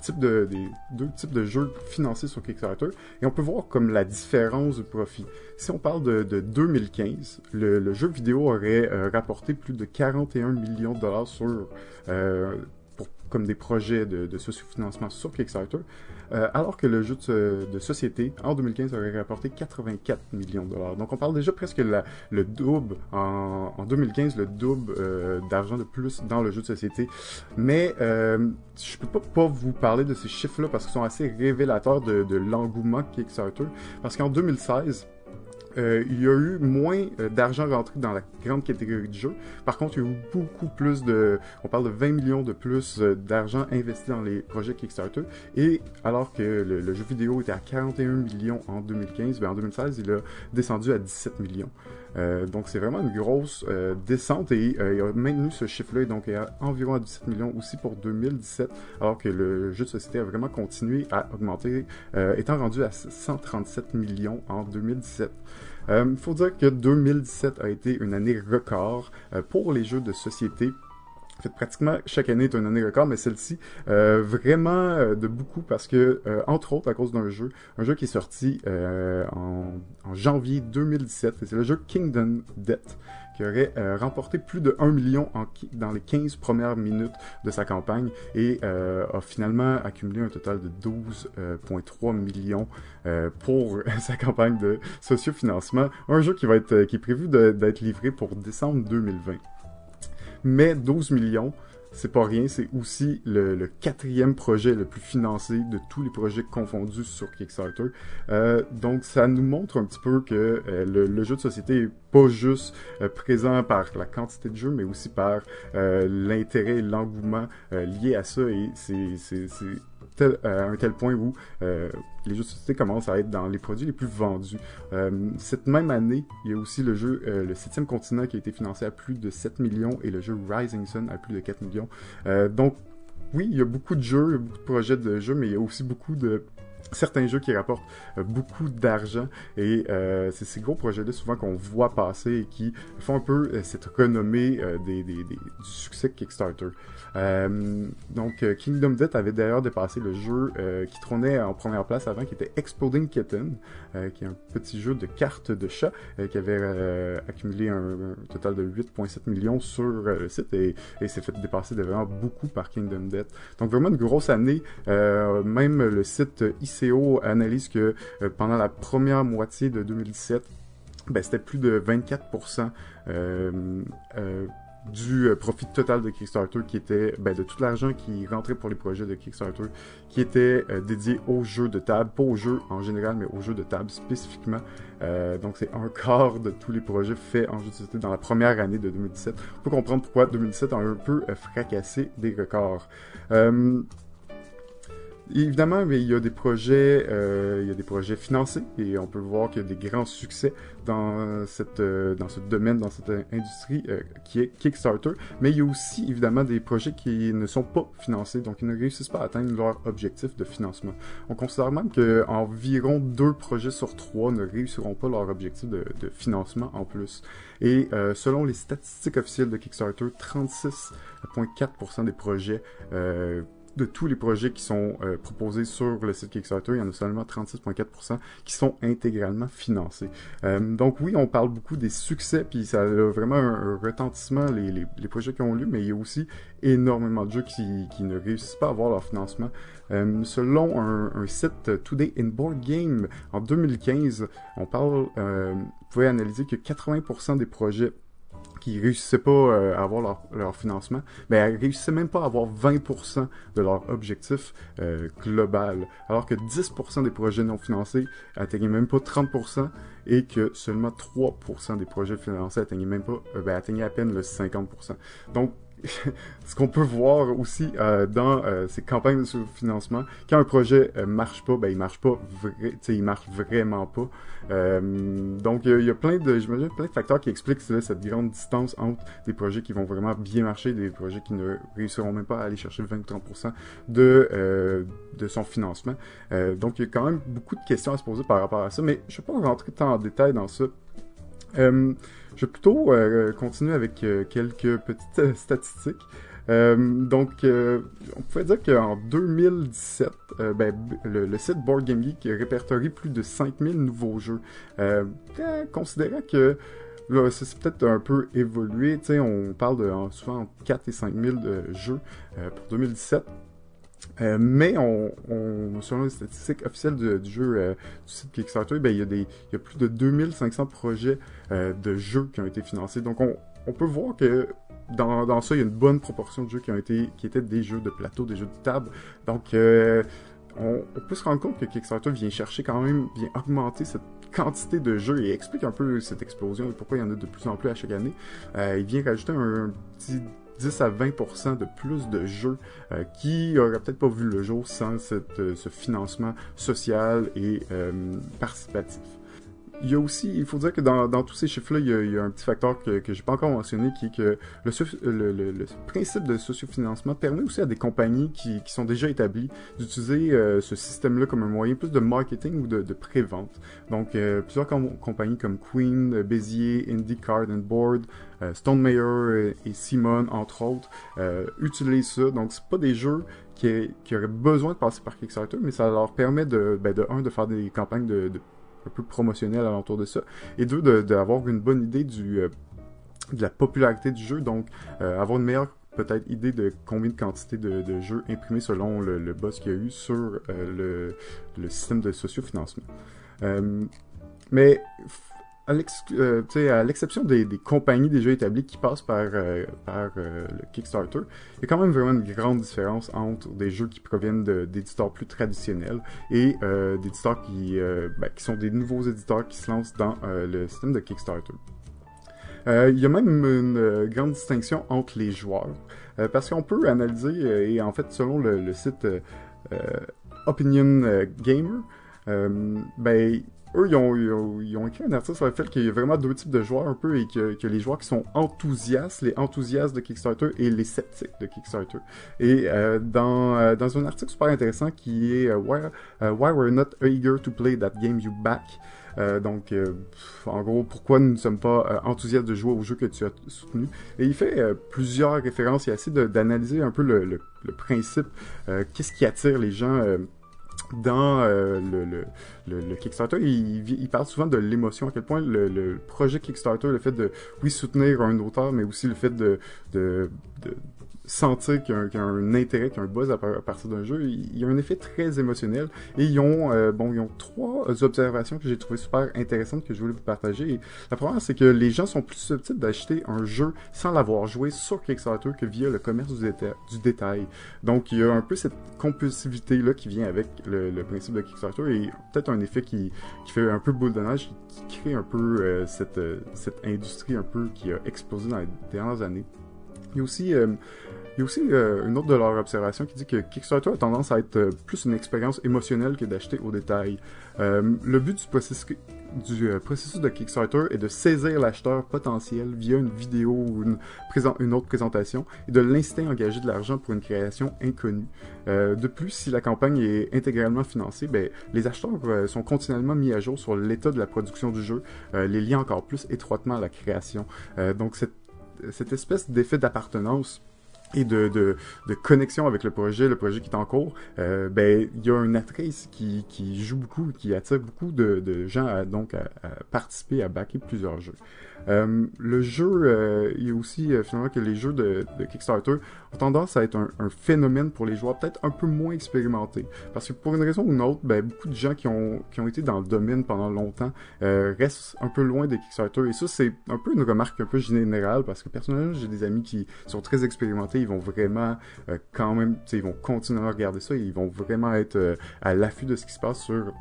S2: types de, des deux types de jeux financés sur Kickstarter et on peut voir comme la différence de profit. Si on parle de, de 2015, le, le, jeu vidéo aurait euh, rapporté plus de 41 millions de dollars sur euh, comme des projets de, de sociofinancement sur Kickstarter, euh, alors que le jeu de, société en 2015 aurait rapporté 84 millions de dollars. Donc on parle déjà presque le double en, en 2015, le double euh, d'argent de plus dans le jeu de société. Mais euh, je peux pas, vous parler de ces chiffres-là parce qu'ils sont assez révélateurs de l'engouement Kickstarter. Parce qu'en 2016, euh, il y a eu moins euh, d'argent rentré dans la grande catégorie de jeux. Par contre, il y a eu beaucoup plus de... On parle de 20 millions de plus euh, d'argent investi dans les projets Kickstarter. Et alors que le, le, jeu vidéo était à 41 millions en 2015, ben en 2016, il a descendu à 17 millions. Euh, donc c'est vraiment une grosse euh, descente et euh, il a maintenu ce chiffre-là donc à environ à 17 millions aussi pour 2017 alors que le jeu de société a vraiment continué à augmenter étant rendu à 137 millions en 2017. Il euh, faut dire que 2017 a été une année record euh, pour les jeux de société. Fait, pratiquement chaque année est une année record, mais celle-ci euh, vraiment euh, de beaucoup parce que, euh, entre autres, à cause d'un jeu, un jeu qui est sorti en, en, janvier 2017, c'est le jeu Kingdom Death qui aurait euh, remporté plus de 1 million en, dans les 15 premières minutes de sa campagne et euh, a finalement accumulé un total de 12,3 millions euh, pour sa campagne de sociofinancement. Un jeu qui va être qui est prévu d'être livré pour décembre 2020. Mais 12 millions, c'est pas rien, c'est aussi le, le, quatrième projet le plus financé de tous les projets confondus sur Kickstarter. Euh, donc ça nous montre un petit peu que euh, le, le, jeu de société est pas juste euh, présent par la quantité de jeux, mais aussi par euh, l'intérêt et l'engouement lié à ça. Et c'est tel, euh, à un tel point où euh, les jeux de société commencent à être dans les produits les plus vendus. Euh, cette même année, il y a aussi le jeu Le Septième Continent qui a été financé à plus de 7 millions et le jeu Rising Sun à plus de 4 millions. Donc, oui, il y a beaucoup de jeux, beaucoup de projets de jeux, mais il y a aussi beaucoup de certains jeux qui rapportent euh, beaucoup d'argent et euh, c'est ces gros projets-là souvent qu'on voit passer et qui font un peu euh, cette renommée des, des, des, du succès Kickstarter. Euh, donc, euh, Kingdom Death avait d'ailleurs dépassé le jeu euh, qui trônait en première place avant, qui était Exploding Kitten, qui est un petit jeu de cartes de chat qui avait accumulé un, total de 8,7 millions sur le site et, et s'est fait dépasser de vraiment beaucoup par Kingdom Death. Donc, vraiment une grosse année. même le site ICO analyse que pendant la première moitié de 2017, ben, c'était plus de 24% euh, euh, du euh, profit total de Kickstarter qui était ben, de tout l'argent qui rentrait pour les projets de Kickstarter qui était euh, dédié aux jeux de table, pas aux jeux en général, mais aux jeux de table spécifiquement. Euh, donc c'est un quart de tous les projets faits en jeu de société dans la première année de 2017. Pour comprendre pourquoi 2017 a un peu fracassé des records. Évidemment, mais il y a des projets, euh, il y a des projets financés et on peut voir qu'il y a des grands succès dans cette, euh, dans ce domaine, dans cette industrie euh, qui est Kickstarter. Mais il y a aussi évidemment des projets qui ne sont pas financés, donc ils ne réussissent pas à atteindre leur objectif de financement. On considère même qu'environ deux projets sur trois ne réussiront pas leur objectif de, de financement en plus. Et euh, selon les statistiques officielles de Kickstarter, 36,4% des projets euh, de tous les projets qui sont euh, proposés sur le site Kickstarter, il y en a seulement 36,4% qui sont intégralement financés. Euh, donc oui, on parle beaucoup des succès, puis ça a vraiment un, retentissement, les, projets qui ont lieu, mais il y a aussi énormément de jeux qui, qui ne réussissent pas à avoir leur financement. Euh, selon un, un, site Today in Board Game, en 2015, on parle, vous pouvez analyser que 80% des projets qui réussissaient pas euh, à avoir leur, leur, financement, ben, elles réussissaient même pas à avoir 20% de leur objectif euh, global. Alors que 10% des projets non financés atteignaient même pas 30% et que seulement 3% des projets financés atteignaient même pas, euh, ben, atteignaient à peine le 50%. Donc, ce qu'on peut voir aussi euh, dans euh, ces campagnes de financement, quand un projet euh, marche pas, ben il marche pas, il marche vraiment pas. Euh, donc il y, a plein de, j'imagine, plein de facteurs qui expliquent cette grande distance entre des projets qui vont vraiment bien marcher, des projets qui ne réussiront même pas à aller chercher 20-30% de de son financement. donc il y a quand même beaucoup de questions à se poser par rapport à ça, mais je vais pas rentrer tant en détail dans ça. Euh, je vais plutôt euh, continuer avec euh, quelques petites statistiques. donc, on pourrait dire qu'en 2017, ben, le, site Board Game Geek répertorie plus de 5000 nouveaux jeux. considérant que là, c'est peut-être un peu évolué, on parle de souvent entre 4 et 5000 de jeux pour 2017. Euh, mais on, on, selon les statistiques officielles du, jeu euh, du site Kickstarter, ben, il, y a plus de 2500 projets euh, de jeux qui ont été financés. Donc on, peut voir que dans, ça, il y a une bonne proportion de jeux qui ont été qui étaient des jeux de plateau, des jeux de table. Donc on, peut se rendre compte que Kickstarter vient chercher quand même, vient augmenter cette quantité de jeux et explique un peu cette explosion et pourquoi il y en a de plus en plus à chaque année. Il vient rajouter un petit 10 à 20% de plus de jeux euh, qui auraient peut-être pas vu le jour sans euh, ce financement social et euh, participatif. Il y a aussi, il faut dire que dans, dans tous ces chiffres-là, il, y a un petit facteur que, que j'ai pas encore mentionné, qui est que le, principe de sociofinancement permet aussi à des compagnies qui, qui sont déjà établies d'utiliser euh, ce système-là comme un moyen plus de marketing ou de, de pré-vente. Donc, euh, plusieurs com compagnies comme Queen, Bézier, Indie Card and Board, euh, Stone Mayer et Simon, entre autres, euh, utilisent ça. Donc, c'est pas des jeux qui, qui, auraient besoin de passer par Kickstarter, mais ça leur permet de, ben, de un, de faire des campagnes de, de un peu promotionnel alentour de ça, et deux, d'avoir de, une bonne idée du, euh, de la popularité du jeu, donc euh, avoir une meilleure peut-être idée de combien de quantité de, de jeux imprimés selon le, le buzz qu'il y a eu sur euh, le, le, système de sociofinancement. Mais à l'exception des, des, compagnies déjà établies qui passent par, euh, par euh, le Kickstarter, il y a quand même vraiment une grande différence entre des jeux qui proviennent d'éditeurs plus traditionnels et euh, d'éditeurs qui, euh, ben, qui sont des nouveaux éditeurs qui se lancent dans euh, le système de Kickstarter. il y a même une grande distinction entre les joueurs, parce qu'on peut analyser, et en fait selon le, le site Opinion Gamer, ben eux, ils ont, ils, ont, ils ont, écrit un article sur le fait qu'il y a vraiment deux types de joueurs un peu et que, que, les joueurs qui sont enthousiastes, les enthousiastes de Kickstarter et les sceptiques de Kickstarter. Et euh, dans, euh, dans un article super intéressant qui est uh, why, uh, why We're Not Eager to Play That Game You Back? Euh, donc, euh, en gros, pourquoi nous ne sommes pas euh, enthousiastes de jouer au jeu que tu as soutenu? Et il fait euh, plusieurs références, il essaie d'analyser un peu le, le, le principe, qu'est-ce qui attire les gens dans euh, le, le, Kickstarter, il, parle souvent de l'émotion, à quel point le, projet Kickstarter, le fait de, oui, soutenir un auteur, mais aussi le fait de sentir qu'il y, a un intérêt, qu'il y a un buzz à, partir d'un jeu. Il, y a un effet très émotionnel. Et ils ont, euh, bon, ils ont trois observations que j'ai trouvées super intéressantes que je voulais vous partager. la première, c'est que les gens sont plus susceptibles d'acheter un jeu sans l'avoir joué sur Kickstarter que via le commerce du, détail. Donc, il y a un peu cette compulsivité-là qui vient avec le, principe de Kickstarter et peut-être un effet qui, qui, fait un peu boule de neige, qui, crée un peu euh, cette, euh, cette industrie un peu qui a explosé dans les dernières années. Il y a aussi aussi euh, une autre de leurs observations qui dit que Kickstarter a tendance à être euh, plus une expérience émotionnelle que d'acheter au détail. Euh, le but du processus, de Kickstarter est de saisir l'acheteur potentiel via une vidéo ou une, autre présentation et de l'instinct à engager de l'argent pour une création inconnue. de plus, si la campagne est intégralement financée, ben, les acheteurs sont continuellement mis à jour sur l'état de la production du jeu, les liant encore plus étroitement à la création. donc cette, cette espèce d'effet d'appartenance et de, de, de, connexion avec le projet, le projet qui est en cours, euh, ben il y a un attrait qui, qui joue beaucoup, qui attire beaucoup de, de gens à, donc à, à participer, à backer plusieurs jeux. Euh, le jeu, euh, il y a aussi euh, finalement que les jeux de, de, Kickstarter ont tendance à être un, un phénomène pour les joueurs peut-être un peu moins expérimentés. Parce que pour une raison ou une autre, ben, beaucoup de gens qui ont, qui ont été dans le domaine pendant longtemps euh, restent un peu loin des Kickstarter. Et ça, c'est un peu une remarque un peu générale parce que personnellement, j'ai des amis qui sont très expérimentés, ils vont vraiment quand même, ils vont continuer à regarder ça, et ils vont vraiment être à l'affût de ce qui se passe sur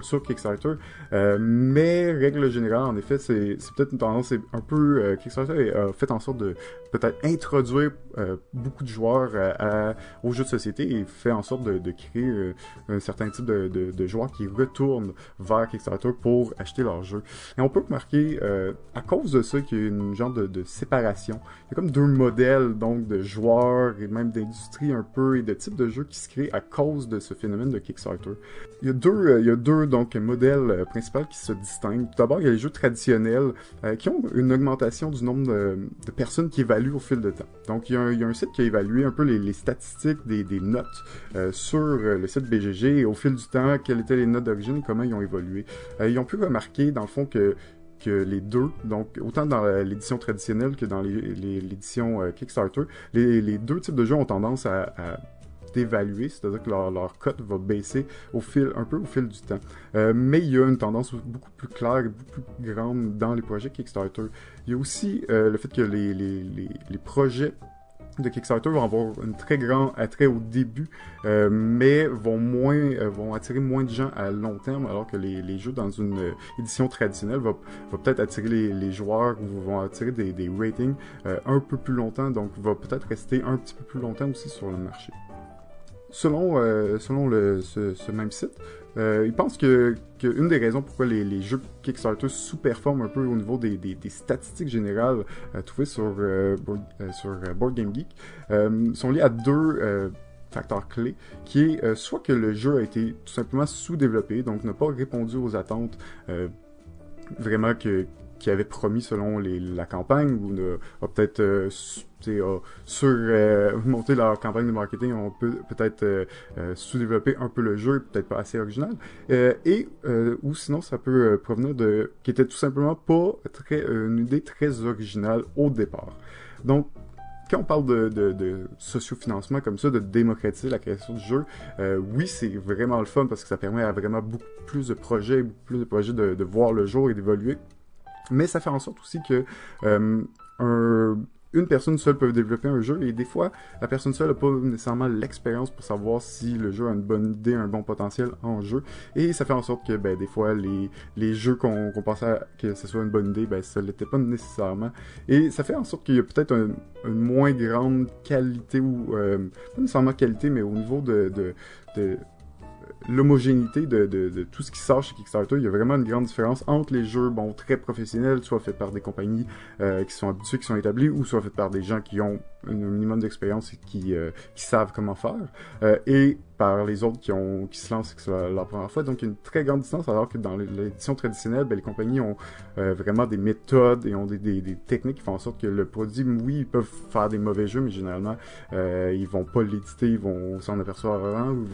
S2: sur Kickstarter. Euh, mais, règle générale, en effet, c'est peut-être une tendance un peu... Euh, Kickstarter a fait en sorte de peut-être introduire euh, beaucoup de joueurs à, aux jeux de société et fait en sorte de, créer un certain type de, de, de, joueurs qui retournent vers Kickstarter pour acheter leurs jeux. Et on peut remarquer, à cause de ça, qu'il y a une genre de, séparation. Il y a comme deux modèles, donc, de joueurs et même d'industrie un peu et de types de jeux qui se créent à cause de ce phénomène de Kickstarter. Il y a deux, il y a deux donc modèle euh, principal qui se distingue. Tout d'abord, il y a les jeux traditionnels euh, qui ont une augmentation du nombre de, personnes qui évaluent au fil de temps. Donc, il y a un, site qui a évalué un peu les, statistiques des, notes euh, sur le site BGG et au fil du temps, quelles étaient les notes d'origine comment ils ont évolué. ils ont pu remarquer, dans le fond, que que les deux, donc autant dans l'édition traditionnelle que dans l'édition Kickstarter, les, deux types de jeux ont tendance à d'évaluer, c'est-à-dire que leur, leur cote va baisser au fil, un peu au fil du temps. Euh, mais il y a une tendance beaucoup plus claire et beaucoup plus grande dans les projets Kickstarter. Il y a aussi euh, le fait que les, les, les, projets de Kickstarter vont avoir un très grand attrait au début, euh, mais vont moins, vont attirer moins de gens à long terme, alors que les, les jeux dans une édition traditionnelle vont, va peut-être attirer les, les, joueurs ou vont attirer des, des ratings un peu plus longtemps, donc va peut-être rester un petit peu plus longtemps aussi sur le marché. Selon, euh, selon le, ce, même site, euh, ils pensent que, que, une des raisons pourquoi les, les jeux Kickstarter sous-performent un peu au niveau des, des, des statistiques générales euh, trouvées sur, board, sur Board Game Geek sont liées à deux facteurs clés, qui est soit que le jeu a été tout simplement sous-développé, donc n'a pas répondu aux attentes vraiment que qui avait promis selon la campagne ou a peut-être euh, sur euh, leur campagne de marketing, on peut peut-être euh, euh, sous-développer un peu le jeu, peut-être pas assez original, et ou sinon ça peut provenir de qui était tout simplement pas très une idée très originale au départ. Donc quand on parle de, de, de sociofinancement comme ça, de démocratiser la création du jeu, oui, c'est vraiment le fun parce que ça permet à vraiment beaucoup plus de projets, plus de projets de voir le jour et d'évoluer. Mais ça fait en sorte aussi que euh, un, une personne seule peut développer un jeu et des fois, la personne seule n'a pas nécessairement l'expérience pour savoir si le jeu a une bonne idée, un bon potentiel en jeu. Et ça fait en sorte que ben, des fois, les, les jeux qu'on pensait que ce soit une bonne idée, ben, ça l'était pas nécessairement. Et ça fait en sorte qu'il y a peut-être une moins grande qualité ou euh, pas nécessairement qualité, mais au niveau de l'homogénéité de, tout ce qui sort chez Kickstarter. Il y a vraiment une grande différence entre les jeux bon très professionnels, soit faits par des compagnies euh, qui sont habituées, qui sont établies, ou soit faits par des gens qui ont un minimum d'expérience et qui, euh, savent comment faire, euh, et par les autres qui, ont, qui se lancent et que c'est leur, première fois. Donc, il y a une très grande distance, alors que dans l'édition traditionnelle, ben, les compagnies ont euh, vraiment des méthodes et ont des, techniques qui font en sorte que le produit, oui, ils peuvent faire des mauvais jeux, mais généralement, ils vont pas l'éditer, ils vont s'en apercevoir avant, ou,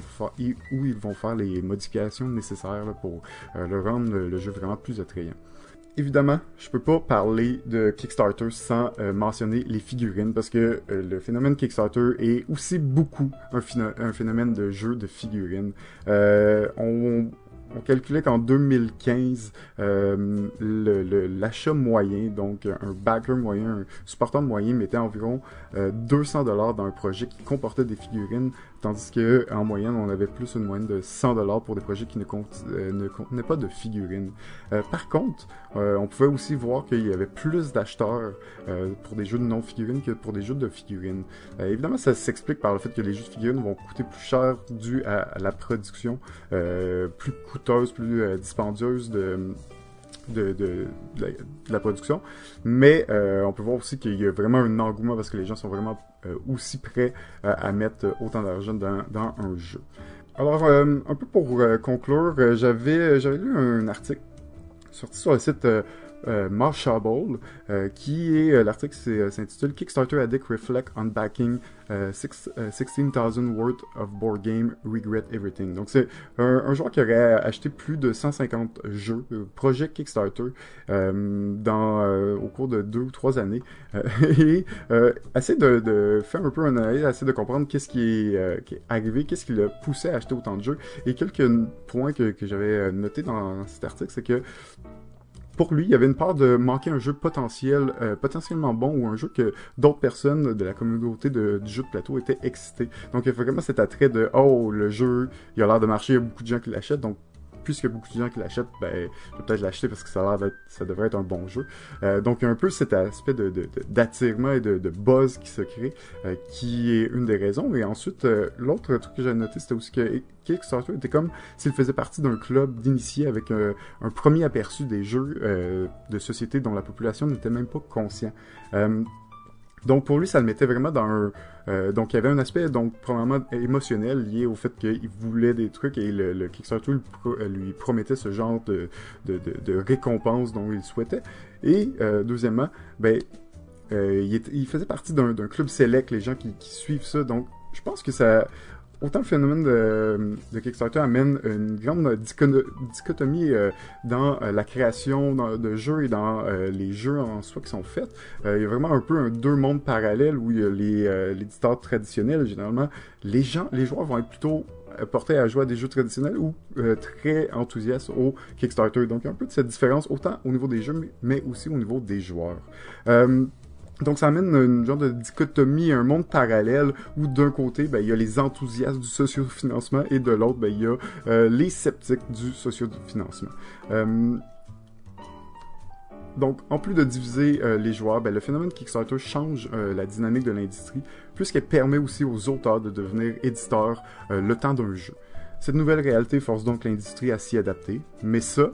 S2: ou, ils vont faire les modifications nécessaires pour le rendre le jeu vraiment plus attrayant. évidemment, je peux pas parler de Kickstarter sans mentionner les figurines parce que euh, le phénomène Kickstarter est aussi beaucoup un, phénomène de jeu de figurines. Euh, on, on calculait qu'en 2015, euh, l'achat moyen, donc un backer moyen, un supporter moyen mettait environ 200 dollars dans un projet qui comportait des figurines Tandis que en moyenne, on avait plus une moyenne de 100 dollars pour des projets qui ne, euh, ne contenaient pas de figurines. Euh, par contre, euh, on pouvait aussi voir qu'il y avait plus d'acheteurs pour des jeux de non-figurines que pour des jeux de figurines. évidemment, ça s'explique par le fait que les jeux de figurines vont coûter plus cher dû à la production, plus coûteuse, plus dispendieuse de de, de, la, production. Mais euh, on peut voir aussi qu'il y a vraiment un engouement parce que les gens sont vraiment euh, aussi prêts euh, à mettre autant d'argent dans, dans, un jeu. Alors, un peu pour conclure, j'avais j'avais lu un article sorti sur le site euh, Mashable, euh, qui est euh, l'article s'intitule Kickstarter Addict Reflect on Backing 16,000 worth of board game Regret Everything. Donc c'est un, joueur qui aurait acheté plus de 150 jeux, projets Kickstarter, dans au cours de deux ou trois années, et essaie de, faire un peu un analyse, essaie de comprendre qu'est-ce qui est, arrivé, qu'est-ce qui l'a poussé à acheter autant de jeux, et quelques points que j'avais notés dans cet article, c'est que pour lui, il y avait une part de manquer un jeu potentiel, euh, potentiellement bon ou un jeu que d'autres personnes de la communauté du jeu de plateau étaient excitées. Donc il y a vraiment cet attrait de oh le jeu, il a l'air de marcher, il y a beaucoup de gens qui l'achètent, donc a beaucoup de gens qui l'achètent, ben, je vais peut-être l'acheter parce que ça, a l'air ça devrait être un bon jeu. Euh, donc, il y a un peu cet aspect de, d'attirement et de, buzz qui se crée, euh, qui est une des raisons. Et ensuite, euh, l'autre truc que j'ai noté, c'était aussi que Kickstarter était comme s'il faisait partie d'un club d'initiés avec un premier aperçu des jeux de société dont la population n'était même pas conscient. Donc pour lui, ça le mettait vraiment dans un... Euh, donc il y avait un aspect donc probablement émotionnel lié au fait qu'il voulait des trucs et le, Kickstarter euh, lui, promettait ce genre de, de, récompense dont il souhaitait. Et euh, deuxièmement, ben il, faisait partie d'un club select, les gens qui suivent ça. Donc je pense que ça autant le phénomène de, Kickstarter amène une grande dichotomie euh, dans euh, la création de jeux et dans euh, les jeux en soi qui sont faits. il y a vraiment un peu un deux mondes parallèles où il y a les l'éditeur traditionnel, généralement, les gens, les joueurs vont être plutôt portés à jouer à des jeux traditionnels ou très enthousiastes au Kickstarter. Donc, il y a un peu de cette différence, autant au niveau des jeux, mais aussi au niveau des joueurs. Donc ça amène une genre de dichotomie, un monde parallèle où d'un côté, ben, il y a les enthousiastes du sociofinancement et de l'autre, ben, il y a euh, les sceptiques du sociofinancement. Euh, donc, en plus de diviser euh, les joueurs, ben, le phénomène Kickstarter change la dynamique de l'industrie, puisqu'elle permet aussi aux auteurs de devenir éditeurs le temps d'un jeu. Cette nouvelle réalité force donc l'industrie à s'y adapter, mais ça,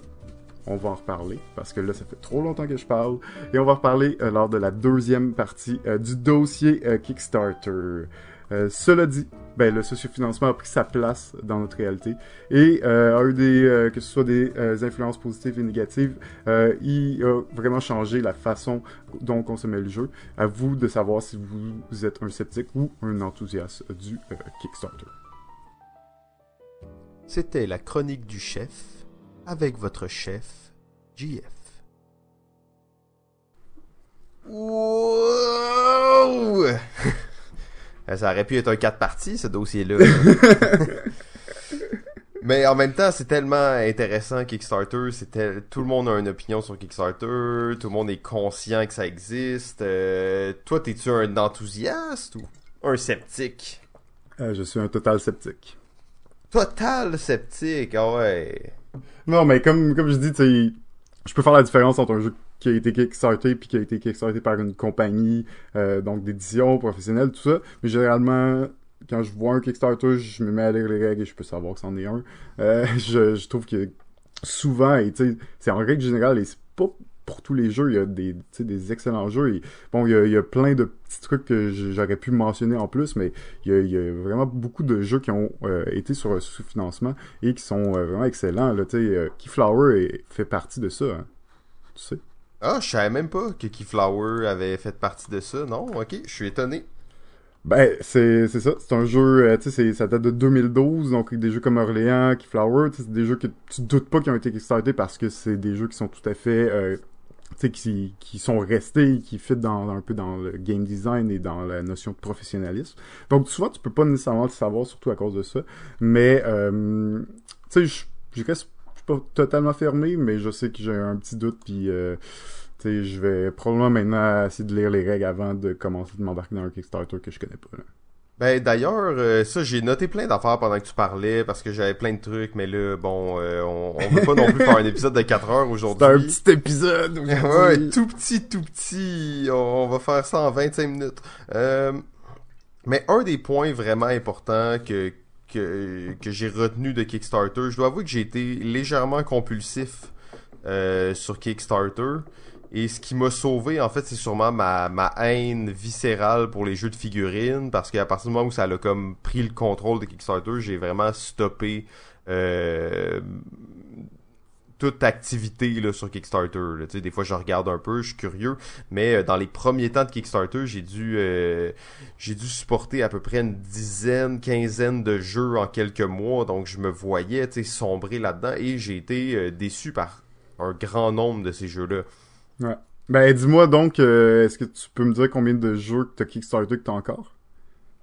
S2: on va en reparler parce que là, ça fait trop longtemps que je parle. Et on va reparler euh, lors de la deuxième partie euh, du dossier euh, Kickstarter. cela dit, ben, le sociofinancement a pris sa place dans notre réalité et a eu des, que ce soit des influences positives et négatives, il a vraiment changé la façon dont on consommait le jeu. À vous de savoir si vous êtes un sceptique ou un enthousiaste du Kickstarter.
S1: C'était la chronique du chef avec votre chef, JF. Wow! Ça aurait pu être un 4 parties, ce dossier-là. Mais en même temps, c'est tellement intéressant Kickstarter, c'était tout le monde a une opinion sur Kickstarter, tout le monde est conscient que ça existe. Euh, toi, t'es-tu un enthousiaste ou un sceptique?
S2: Euh, Je suis un total sceptique.
S1: Total sceptique, ah ouais.
S2: Non, mais comme, comme je dis, tu je peux faire la différence entre un jeu qui a été kickstarté puis qui a été kickstarté par une compagnie, euh, donc d'édition professionnelle, tout ça. Mais généralement, quand je vois un Kickstarter, je me mets à lire les règles et je peux savoir que c'en est un. Euh, je, je trouve que souvent, et tu sais, c'est en règle générale, et c'est pas pour tous les jeux, il y a des, des excellents jeux. Et, bon, il y, a, il y a plein de petits trucs que j'aurais pu mentionner en plus, mais il y a, il y a vraiment beaucoup de jeux qui ont euh, été sur sous-financement et qui sont euh, vraiment excellents. Là, euh, Keyflower fait partie de ça. Hein. Tu sais.
S1: Ah, je savais même pas que Keyflower avait fait partie de ça. Non, ok, je suis étonné.
S2: Ben, c'est ça. C'est un jeu, euh, tu sais, ça date de 2012, donc des jeux comme Orléans, Keyflower, c'est des jeux que tu doutes pas qui ont été kickstartés parce que c'est des jeux qui sont tout à fait, euh, qui, qui sont restés, qui fit dans un peu dans le game design et dans la notion de professionnalisme. Donc souvent, tu peux pas nécessairement le savoir, surtout à cause de ça. Mais, euh, tu sais, je reste pas totalement fermé, mais je sais que j'ai un petit doute, puis euh, je vais probablement maintenant essayer de lire les règles avant de commencer de m'embarquer dans un Kickstarter que je connais pas. Là.
S1: Ben d'ailleurs, euh, ça j'ai noté plein d'affaires pendant que tu parlais parce que j'avais plein de trucs, mais là bon, euh, on, on veut pas non plus faire un épisode de 4 heures aujourd'hui.
S2: C'est un petit épisode.
S1: ouais, tout petit, tout petit. On, va faire ça en 25 minutes. Euh, mais un des points vraiment importants que que, que j'ai retenu de Kickstarter, je dois avouer que j'ai été légèrement compulsif sur Kickstarter. Et ce qui m'a sauvé, en fait, c'est sûrement ma, haine viscérale pour les jeux de figurines, parce qu'à partir du moment où ça a comme pris le contrôle de Kickstarter, j'ai vraiment stoppé euh, toute activité là, sur Kickstarter. Là. Des fois, je regarde un peu, je suis curieux, mais euh, dans les premiers temps de Kickstarter, j'ai dû euh, dû supporter à peu près une dizaine, quinzaine de jeux en quelques mois, donc je me voyais sombrer là-dedans et j'ai été euh, déçu par un grand nombre de ces jeux-là.
S2: Ouais. Ben, dis-moi donc, euh, est-ce que tu peux me dire combien de jeux que t'as Kickstarter que t'as encore?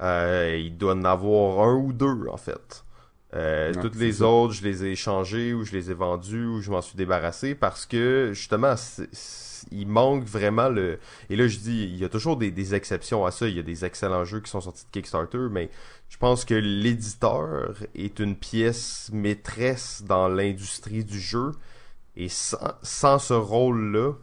S1: Euh, il doit en avoir un ou deux, en fait. Euh, toutes les autres, je les ai échangés ou je les ai vendus ou je m'en suis débarrassé parce que, justement, il manque vraiment le... Et là, je dis, il y a toujours des, des, exceptions à ça. Il y a des excellents jeux qui sont sortis de Kickstarter, mais je pense que l'éditeur est une pièce maîtresse dans l'industrie du jeu. Et sans, sans ce rôle-là,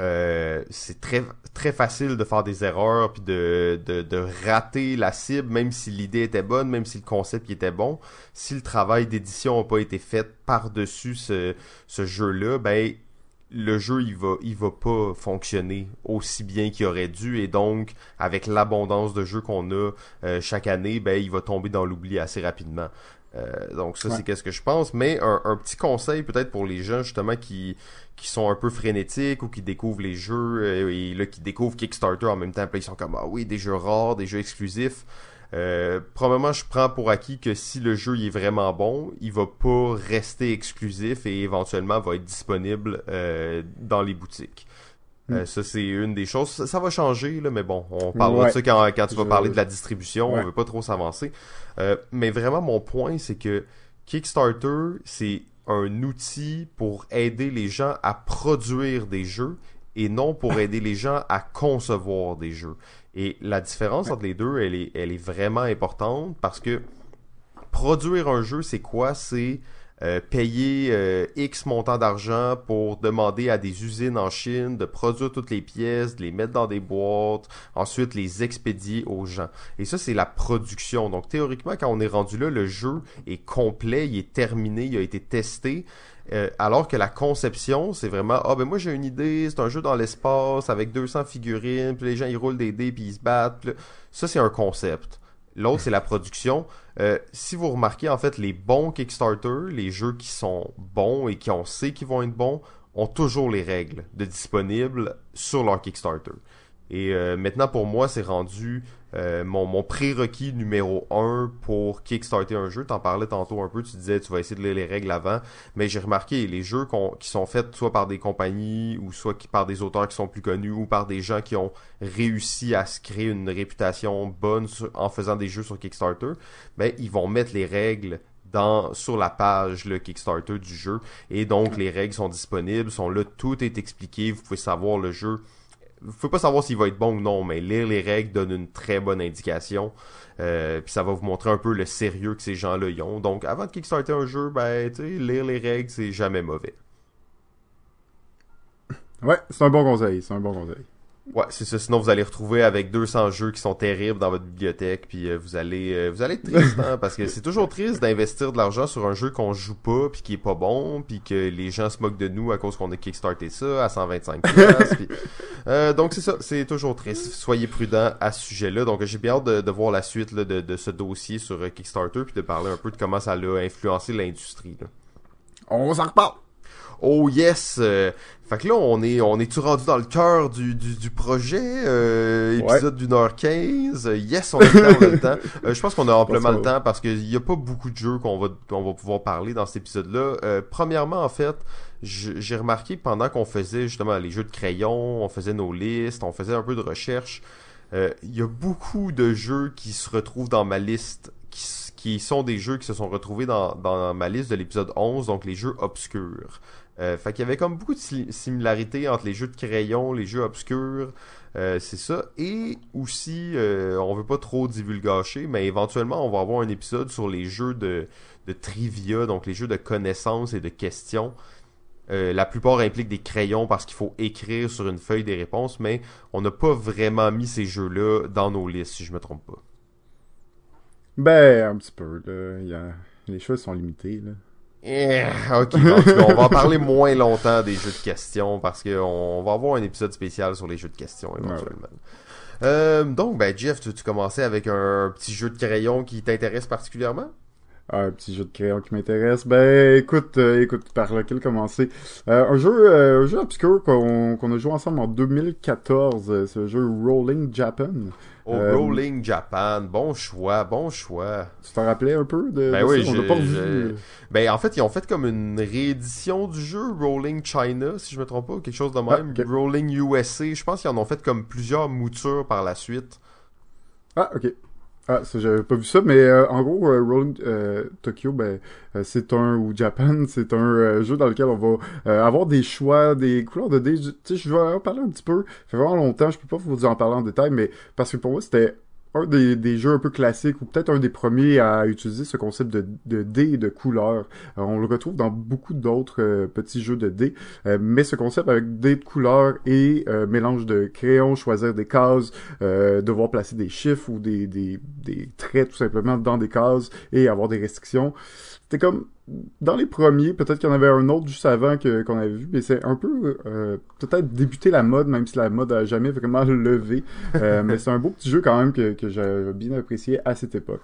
S1: euh, c'est très très facile de faire des erreurs puis de, de, de rater la cible même si l'idée était bonne même si le concept était bon. Si le travail d'édition n'a pas été fait par dessus ce, ce jeu là ben le jeu il va il va pas fonctionner aussi bien qu'il aurait dû. Et donc avec l'abondance de jeux qu'on a euh, chaque année ben il va tomber dans l'oubli assez rapidement euh, donc ça c'est qu'est-ce que je pense. Mais un, un petit conseil peut-être pour les gens justement qui qui sont un peu frénétiques ou qui découvrent les jeux euh, et là qui découvrent Kickstarter en même temps puis ils sont comme ah oui des jeux rares des jeux exclusifs. Euh, probablement je prends pour acquis que si le jeu il est vraiment bon il va pas rester exclusif et éventuellement va être disponible euh, dans les boutiques euh, ça, c'est une des choses. Ça, va changer, là, mais bon, on parlera de ça quand, quand tu vas parler de la distribution. On veut pas trop s'avancer. Euh, mais vraiment, mon point, c'est que Kickstarter, c'est un outil pour aider les gens à produire des jeux et non pour aider les gens à concevoir des jeux. Et la différence entre les deux, elle est, elle est vraiment importante parce que produire un jeu, c'est quoi? C'est euh, payer euh, X montant d'argent pour demander à des usines en Chine de produire toutes les pièces, de les mettre dans des boîtes, ensuite les expédier aux gens. Et ça, c'est la production. Donc théoriquement, quand on est rendu là, le jeu est complet, il est terminé, il a été testé. Euh, alors que la conception, c'est vraiment ah ben moi j'ai une idée, c'est un jeu dans l'espace avec 200 figurines, puis les gens ils roulent des dés puis ils se battent. Ça c'est un concept. L'autre, c'est la production. Euh, si vous remarquez, en fait, les bons Kickstarter, les jeux qui sont bons et qui on sait qu'ils vont être bons, ont toujours les règles de disponibles sur leur Kickstarter. Et euh, maintenant, pour moi, c'est rendu euh, mon, mon prérequis numéro un pour kickstarter un jeu. T'en parlais tantôt un peu, tu disais tu vas essayer de lire les règles avant, mais j'ai remarqué les jeux qui sont faits soit par des compagnies ou soit par des auteurs qui sont plus connus ou par des gens qui ont réussi à se créer une réputation bonne en faisant des jeux sur Kickstarter, ben ils vont mettre les règles dans sur la page le Kickstarter du jeu. Et donc les règles sont disponibles, sont là, tout est expliqué, vous pouvez savoir le jeu pouvez pas savoir s'il va être bon ou non, mais lire les règles donne une très bonne indication. Euh, puis ça va vous montrer un peu le sérieux que ces gens-là ont. Donc avant de kickstarter un jeu, ben lire les règles, c'est jamais mauvais.
S2: Ouais, c'est un bon conseil, c'est un bon conseil.
S1: Ouais, c'est ça. Sinon, vous allez retrouver avec 200 jeux qui sont terribles dans votre bibliothèque, puis euh, vous allez euh, vous allez être triste, hein, parce que c'est toujours triste d'investir de l'argent sur un jeu qu'on joue pas, puis qui est pas bon, puis que les gens se moquent de nous à cause qu'on a kickstarté ça à 125 puis, euh, Donc c'est ça, c'est toujours triste. Soyez prudents à ce sujet-là. Donc j'ai bien hâte de, voir la suite de, de, ce dossier sur Kickstarter, puis de parler un peu de comment ça a influencé l'industrie.
S2: On s'en reparle.
S1: Oh yes! euh, fait que là, on est, on est-tu rendu dans le cœur du, du, du projet? euh, épisode d'une heure 15. Euh, Yes, on a le temps, on a le temps. Euh, je pense qu'on a amplement le temps parce qu'il y a pas beaucoup de jeux qu'on va, qu'on va pouvoir parler dans cet épisode-là. Euh, premièrement, en fait, j'ai remarqué que pendant qu'on faisait justement les jeux de crayon, on faisait nos listes, on faisait un peu de recherche, euh, il y a beaucoup de jeux qui se retrouvent dans ma liste, qui, qui sont des jeux qui se sont retrouvés dans, dans ma liste de l'épisode 11, donc les jeux obscurs. Euh, fait qu'il y avait comme beaucoup de si- similarités entre les jeux de crayon, les jeux obscurs, euh, c'est ça. Et aussi, euh, on veut pas trop divulgacher, mais éventuellement, on va avoir un épisode sur les jeux de, de trivia, donc les jeux de connaissances et de questions. Euh, la plupart impliquent des crayons parce qu'il faut écrire sur une feuille des réponses, mais on n'a pas vraiment mis ces jeux-là dans nos listes, si je me trompe pas.
S2: Ben, un petit peu, là. Les choix sont limités, là.
S1: Eh, ok, on va en parler moins longtemps des jeux de questions parce qu'on va avoir un épisode spécial sur les jeux de questions éventuellement. Euh, donc, ben Jeff, tu, tu commençais avec un petit jeu de crayon qui t'intéresse particulièrement?
S2: Un petit jeu de crayon qui m'intéresse. Ben, écoute, euh, écoute, par lequel commencer? Euh, un jeu, euh, un jeu obscur qu'on a joué ensemble en 2014, euh, c'est le jeu Rolling Japan.
S1: Oh,
S2: Euh,
S1: Rolling Japan, bon choix, bon choix.
S2: Tu t'en rappelais un peu de,
S1: Ben
S2: de
S1: oui,
S2: ça? On pas revu. euh.
S1: Ben en fait, ils ont fait comme une réédition du jeu Rolling China, si je me trompe pas, ou quelque chose de même.
S2: Ah, ok.
S1: Rolling USA, je pense qu'ils en ont fait comme plusieurs moutures par la suite.
S2: Ah, ok. Ah, ça, j'avais pas vu ça, mais euh, en gros, euh, Rolling euh, Tokyo, ben, euh, c'est un, ou Japan, c'est un euh, jeu dans lequel on va euh, avoir des choix, des couleurs de dés. Tu sais, je vais en parler un petit peu. Ça fait vraiment longtemps, je peux pas vous en parler en détail, mais parce que pour moi, c'était un des, des jeux un peu classiques, ou peut-être un des premiers à utiliser ce concept de, de dés de couleurs. Euh, on le retrouve dans beaucoup d'autres euh, petits jeux de dés, euh, mais ce concept avec dés de couleurs et euh, mélange de crayons, choisir des cases, euh, devoir placer des chiffres ou des, des, des traits tout simplement dans des cases et avoir des restrictions. C'était comme dans les premiers, peut-être qu'il y en avait un autre juste avant que qu'on avait vu, mais c'est un peu euh, peut-être débuter la mode, même si la mode a jamais vraiment levé. Euh, mais c'est un beau petit jeu quand même que, que j'ai bien apprécié à cette époque.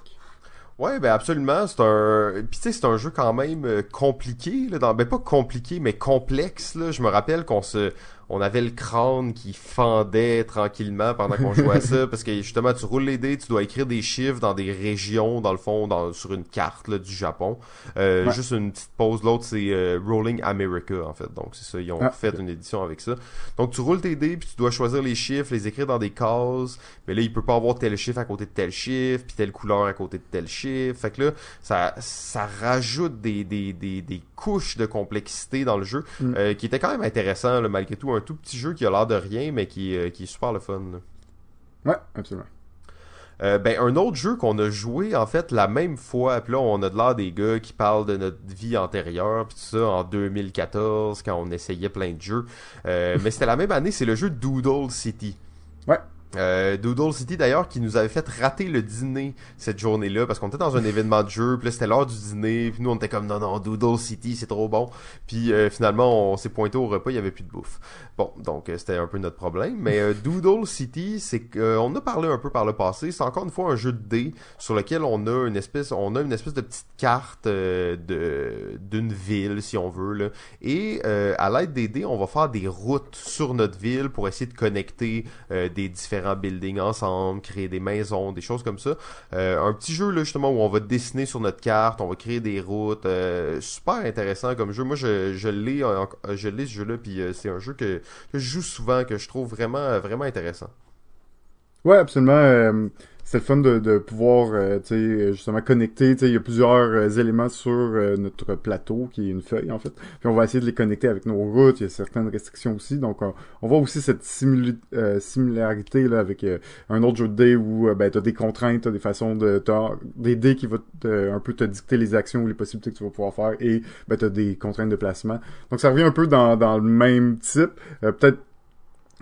S1: Ouais, ben absolument, c'est un puis tu sais c'est un jeu quand même euh, compliqué là, dans... ben pas compliqué mais complexe là, je me rappelle qu'on se on avait le crâne qui fendait tranquillement pendant qu'on jouait à ça parce que justement tu roules les dés, tu dois écrire des chiffres dans des régions dans le fond dans sur une carte là, du Japon. Euh,
S2: Ouais.
S1: juste une petite pause, l'autre c'est euh, Rolling America en fait. Donc c'est ça, ils ont
S2: Ah,
S1: fait une édition avec ça. Donc tu roules tes dés puis tu dois choisir les chiffres, les écrire dans des cases. Mais là, il peut pas avoir tel chiffre à côté de tel chiffre, puis telle couleur à côté de tel chiffre. Fait que là, ça, ça rajoute des, des, des, des couches de complexité dans le jeu,
S2: Mm.
S1: euh, qui était quand même intéressant, là, malgré tout. Un tout petit jeu qui a l'air de rien, mais qui, euh, qui est super le fun. là.
S2: Ouais, absolument.
S1: Euh, ben, un autre jeu qu'on a joué, en fait, la même fois, puis là, on a de l'air des gars qui parlent de notre vie antérieure, puis tout ça, en 2014, quand on essayait plein de jeux. Euh, mais c'était la même année, c'est le jeu Doodle City.
S2: Ouais.
S1: Euh, Doodle City d'ailleurs qui nous avait fait rater le dîner cette journée-là parce qu'on était dans un événement de jeu, puis là c'était l'heure du dîner, puis nous on était comme non non Doodle City c'est trop bon, puis euh, finalement on s'est pointé au repas, il y avait plus de bouffe. Bon donc euh, c'était un peu notre problème, mais euh, Doodle City c'est que euh, a parlé un peu par le passé, c'est encore une fois un jeu de dés sur lequel on a une espèce on a une espèce de petite carte de d'une ville si on veut là, et à l'aide des dés on va faire des routes sur notre ville pour essayer de connecter des différents buildings ensemble, créer des maisons, des choses comme ça. Euh, un petit jeu là justement où on va dessiner sur notre carte, on va créer des routes, euh, super intéressant comme jeu. Moi je, je l'ai je l'ai ce jeu là puis euh, c'est un jeu que, que je joue souvent que je trouve vraiment vraiment intéressant.
S2: Ouais, absolument. C'est le fun de, de pouvoir, euh, tu justement connecter. Tu il y a plusieurs euh, éléments sur euh, notre plateau, qui est une feuille en fait. Puis on va essayer de les connecter avec nos routes. Il y a certaines restrictions aussi. Donc on, voit aussi cette euh, similarité là avec euh, un autre jeu de dés où ben t'as des contraintes, t'as des façons de, t'as des dés qui vont te- un peu te dicter les actions ou les possibilités que tu vas pouvoir faire et ben t'as des contraintes de placement. Donc ça revient un peu dans, dans le même type. Peut-être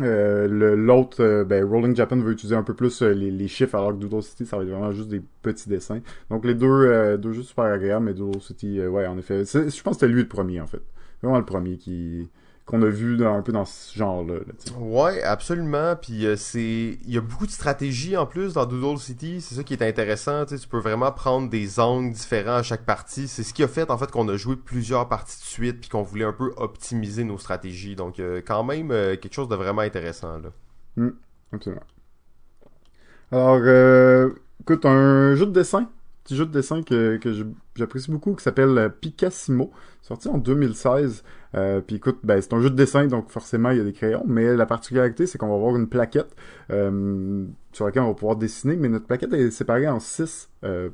S2: euh, L'autre, euh, ben, Rolling Japan veut utiliser un peu plus euh, les, les chiffres, alors que Doodle City, ça va être vraiment juste des petits dessins. Donc les deux, euh, deux jeux super agréables, mais Doodle City, ouais, en effet. Je pense que c'était lui le premier, en fait. Vraiment le premier qui qu'on a vu dans, un peu dans ce genre-là. Là.
S1: Ouais, absolument. Puis euh, c'est, il y a beaucoup de stratégies en plus dans Doodle City. C'est ça qui est intéressant. Tu peux vraiment prendre des angles différents à chaque partie. C'est ce qui a fait en fait qu'on a joué plusieurs parties de suite puis qu'on voulait un peu optimiser nos stratégies. Donc euh, quand même euh, quelque chose de vraiment intéressant là.
S2: Mm, absolument. Alors, écoute, un jeu de dessin, petit jeu de dessin que, que j'apprécie beaucoup, qui s'appelle Picassimo, sorti en 2016. Euh, puis écoute, ben, c'est un jeu de dessin, donc forcément il y a des crayons, mais la particularité c'est qu'on va avoir une plaquette euh, sur laquelle on va pouvoir dessiner, mais notre plaquette est séparée en six euh,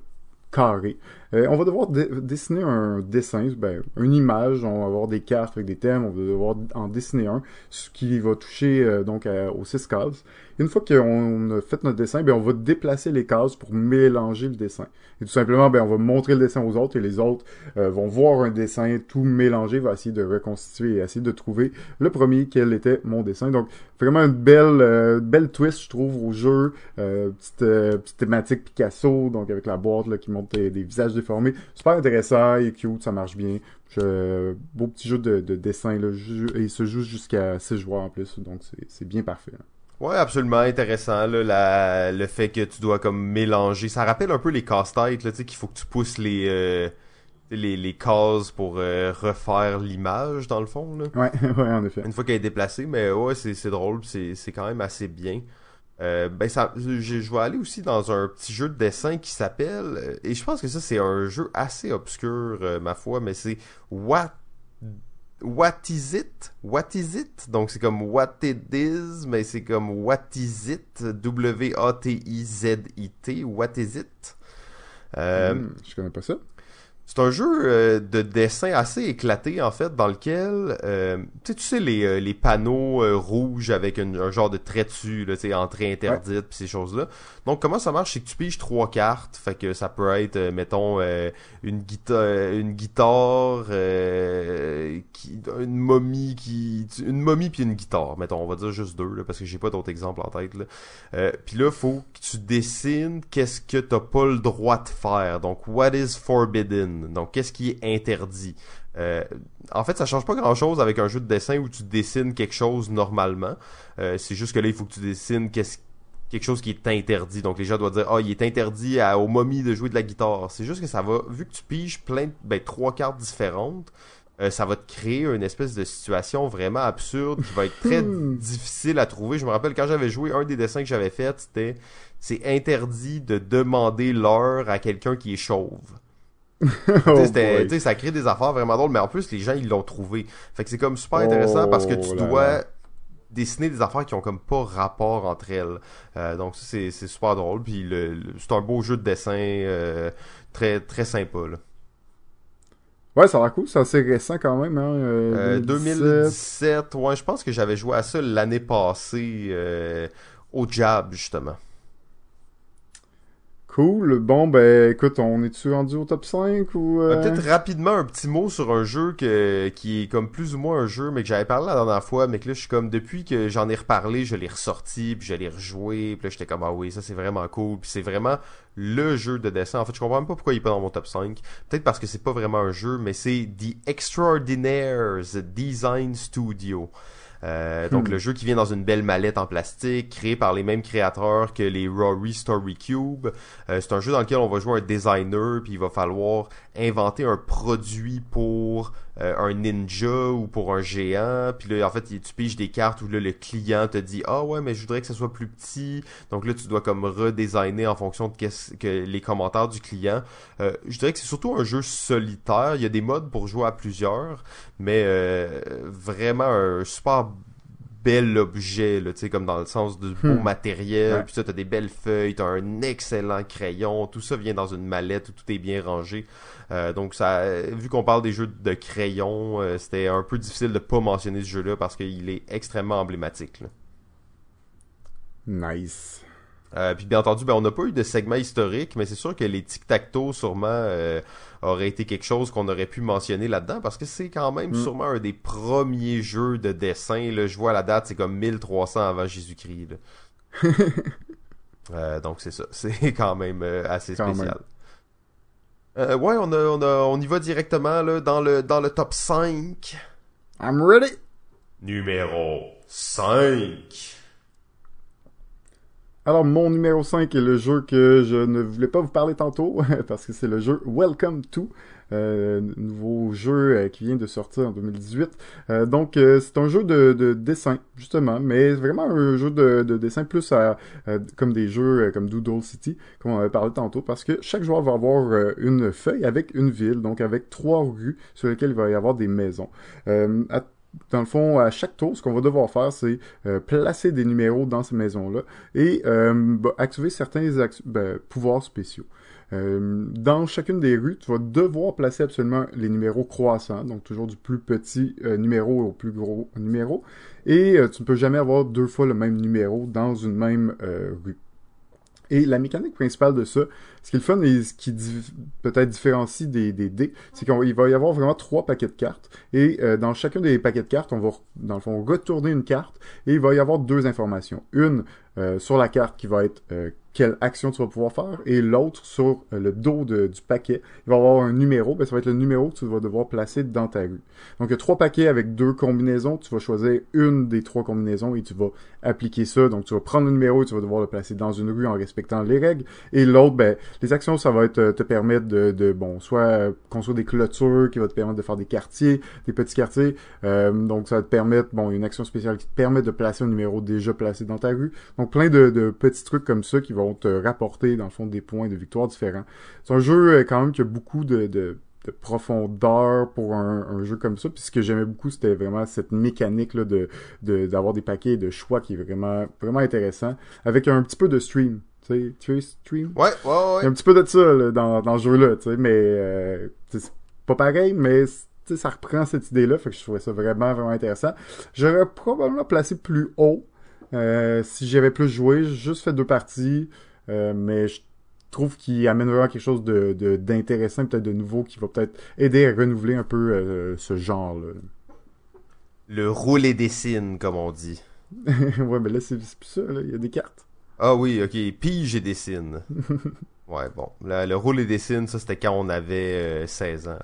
S2: carrés. Euh, on va devoir dessiner un dessin, ben, une image, on va avoir des cartes avec des thèmes, on va devoir en dessiner un, ce qui va toucher euh, donc aux six cases. Une fois qu'on a fait notre dessin, ben, on va déplacer les cases pour mélanger le dessin. Et tout simplement, ben, on va montrer le dessin aux autres et les autres euh, vont voir un dessin tout mélangé, va essayer de reconstituer et essayer de trouver le premier quel était mon dessin. Donc, vraiment une belle, euh, belle twist, je trouve, au jeu. Euh, petite, euh, petite thématique Picasso, donc avec la boîte là, qui montre des, des visages déformés. Super intéressant, il est cute, ça marche bien. Je- beau petit jeu de, de dessin, là, et il se joue jusqu'à 6 joueurs en plus, donc c'est- bien parfait. là.
S1: Ouais, absolument intéressant là, la, le fait que tu dois comme mélanger. Ça rappelle un peu les casse-têtes là, tu sais qu'il faut que tu pousses les euh, les, les cases pour euh, refaire l'image dans le fond là.
S2: Ouais, ouais, en effet.
S1: Une fois qu'elle est déplacée, mais ouais, c'est drôle, c'est quand même assez bien. Euh, ben ça, je, vais aller aussi dans un petit jeu de dessin qui s'appelle, euh, et je pense que ça c'est un jeu assez obscur euh, ma foi, mais c'est What What is it? What is it? Donc c'est comme What it is, mais c'est comme What is it? W-A-T-I-Z-I-T. What is it? Euh,
S2: Hmm, je connais pas ça.
S1: C'est un jeu euh, de dessin assez éclaté en fait, dans lequel euh, tu sais, tu sais les, euh, les panneaux euh, rouges avec une- un genre de trait dessus, là, tu sais, entrée interdite puis ces choses-là. Donc comment ça marche, c'est que tu piges trois cartes, fait que ça peut être, euh, mettons, euh, une guitare, une guitare, euh, qui, une momie qui, une momie puis une guitare, mettons, on va dire juste deux là, parce que j'ai pas d'autres exemples en tête là. Euh, puis là, faut que tu dessines qu'est-ce que t'as pas le droit de faire. Donc, what is forbidden? Donc, qu'est-ce qui est interdit? Euh, en fait, ça change pas grand-chose avec un jeu de dessin où tu dessines quelque chose normalement. Euh, c'est juste que là, il faut que tu dessines qu'est-ce quelque chose qui est interdit. Donc les gens doivent dire ah il est interdit à, aux momies de jouer de la guitare. C'est juste que ça va vu que tu piges plein de, ben trois cartes différentes, euh, ça va te créer une espèce de situation vraiment absurde qui va être très
S2: Hmm.
S1: difficile à trouver. Je me rappelle quand j'avais joué un des dessins que j'avais fait, c'était c'est interdit de demander l'heure à quelqu'un qui est chauve.
S2: Oh
S1: sais, ça crée des affaires vraiment drôles, mais en plus, les gens, ils l'ont trouvé. Fait que c'est comme super intéressant parce que tu
S2: Oh
S1: dois
S2: là.
S1: dessiner des affaires qui ont comme pas rapport entre elles. Euh, donc, c'est super drôle. Puis, le, le- c'est un beau jeu de dessin euh, très, très sympa. Là.
S2: Ouais, ça a l'air cool, c'est assez récent quand même. Hein, euh, 2017.
S1: 2017, ouais, je pense que j'avais joué à ça l'année passée au Jab, justement.
S2: Cool. Bon, ben écoute, on est-tu rendu au top 5 ou...
S1: Euh,
S2: euh,
S1: Peut-être rapidement un petit mot sur un jeu que, qui est comme plus ou moins un jeu, mais que j'avais parlé la dernière fois, mais que là, je suis comme, depuis que j'en ai reparlé, je l'ai ressorti, puis je l'ai rejoué, puis là, j'étais comme, ah oui, ça c'est vraiment cool, puis c'est vraiment le jeu de dessin. En fait, je comprends même pas pourquoi il est pas dans mon top 5. Peut-être parce que c'est pas vraiment un jeu, mais c'est The Extraordinaires Design Studio. Euh, donc
S2: Hmm.
S1: le jeu qui vient dans une belle mallette en plastique, créé par les mêmes créateurs que les Rory Story Cube. Euh, c'est un jeu dans lequel on va jouer un designer, puis il va falloir inventer un produit pour euh, un ninja ou pour un géant. Puis là, en fait, tu piges des cartes où là, le client te dit ah ouais, mais je voudrais que ça soit plus petit. Donc là, tu dois comme redesigner en fonction de qu'est-ce que les commentaires du client. Euh, je dirais que c'est surtout un jeu solitaire. Il y a des modes pour jouer à plusieurs, mais euh, vraiment un super bel objet, là, tu sais, comme dans le sens du beau
S2: Hmm.
S1: matériel,
S2: Ouais.
S1: puis ça, t'as des belles feuilles, t'as un excellent crayon, tout ça vient dans une mallette où tout est bien rangé. Euh, donc ça, vu qu'on parle des jeux de crayon, euh, c'était un peu difficile de pas mentionner ce jeu-là parce qu'il est extrêmement emblématique. là.
S2: Nice.
S1: Euh, puis bien entendu, ben, on n'a pas eu de segment historique, mais c'est sûr que les tic-tac-toe sûrement euh, auraient été quelque chose qu'on aurait pu mentionner là-dedans, parce que c'est quand même
S2: Mm.
S1: sûrement un des premiers jeux de dessin. Là, je vois la date, c'est comme 1300 avant Jésus-Christ. Euh, donc c'est ça, c'est quand même euh, assez
S2: Quand
S1: spécial. Euh, ouais, on, a, on, a, on y va directement là, dans, le, dans le top 5.
S2: I'm ready.
S1: Numéro 5.
S2: Alors, mon numéro 5 est le jeu que je ne voulais pas vous parler tantôt, parce que c'est le jeu Welcome to, euh, nouveau jeu euh, qui vient de sortir en 2018. Euh, donc, c'est un jeu de, de, dessin, justement, mais vraiment un jeu de, de dessin plus comme des jeux comme Doodle City, comme on avait parlé tantôt, parce que chaque joueur va avoir une feuille avec une ville, donc avec trois rues sur lesquelles il va y avoir des maisons. Dans le fond, à chaque tour, ce qu'on va devoir faire, c'est euh, placer des numéros dans ces maisons-là et euh, bah, activer certains ben, pouvoirs spéciaux. Euh, dans chacune des rues, tu vas devoir placer absolument les numéros croissants, donc toujours du plus petit numéro au plus gros numéro, et tu ne peux jamais avoir deux fois le même numéro dans une même rue. Et la mécanique principale de ça, ce qui est le fun et ce qui peut-être différencie des, des dés, c'est qu'il va y avoir vraiment trois paquets de cartes. Et euh, dans chacun des paquets de cartes, on va, dans le fond, retourner une carte et il va y avoir deux informations. Une euh, sur la carte qui va être euh, quelle action tu vas pouvoir faire, et l'autre sur euh, le dos du paquet, il va avoir un numéro, ben, ça va être le numéro que tu vas devoir placer dans ta rue. Donc il y a trois paquets avec deux combinaisons, tu vas choisir une des trois combinaisons et tu vas appliquer ça, donc tu vas prendre le numéro et tu vas devoir le placer dans une rue en respectant les règles, et l'autre, ben, les actions, ça va être te permettre de, de bon, soit construire des clôtures qui va te permettre de faire des quartiers, des petits quartiers, donc ça va te permettre, bon, une action spéciale qui te permet de placer un numéro déjà placé dans ta rue, donc plein de, de petits trucs comme ça qui vont vont te rapporter, dans le fond, des points de victoire différents. C'est un jeu, euh, quand même, qui a beaucoup de, de, profondeur pour un, jeu comme ça. Puis ce que j'aimais beaucoup, c'était vraiment cette mécanique là, de d'avoir des paquets de choix qui est vraiment vraiment intéressant, avec un petit peu de stream. Tu sais, stream?
S1: Ouais, ouais, ouais.
S2: Il y a un petit peu de ça dans, dans ce jeu-là, tu sais, mais euh, c'est pas pareil, mais ça reprend cette idée-là, fait que je trouvais ça vraiment, vraiment intéressant. J'aurais probablement placé plus haut, euh, si j'avais plus joué, j'ai juste fait deux parties, euh, mais je trouve qu'il amène vraiment quelque chose de, d'intéressant, peut-être de nouveau, qui va peut-être aider à renouveler un peu euh, ce genre-là.
S1: Le roule et dessine, comme on dit.
S2: ouais, mais là, c'est plus ça, il y a des cartes.
S1: Ah oui, ok, pige et dessine. ouais, bon. le roule et dessine, ça, c'était quand on avait 16 ans.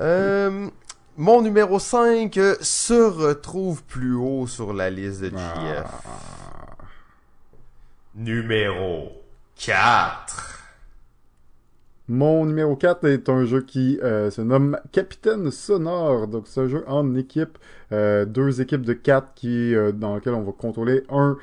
S1: euh, mon numéro 5 se retrouve plus haut sur la liste de GF. Ah. Numéro 4.
S2: Mon numéro 4 est un jeu qui euh, se nomme Capitaine Sonore. Donc c'est un jeu en équipe, euh, deux équipes de quatre qui euh, dans lequel on va contrôler un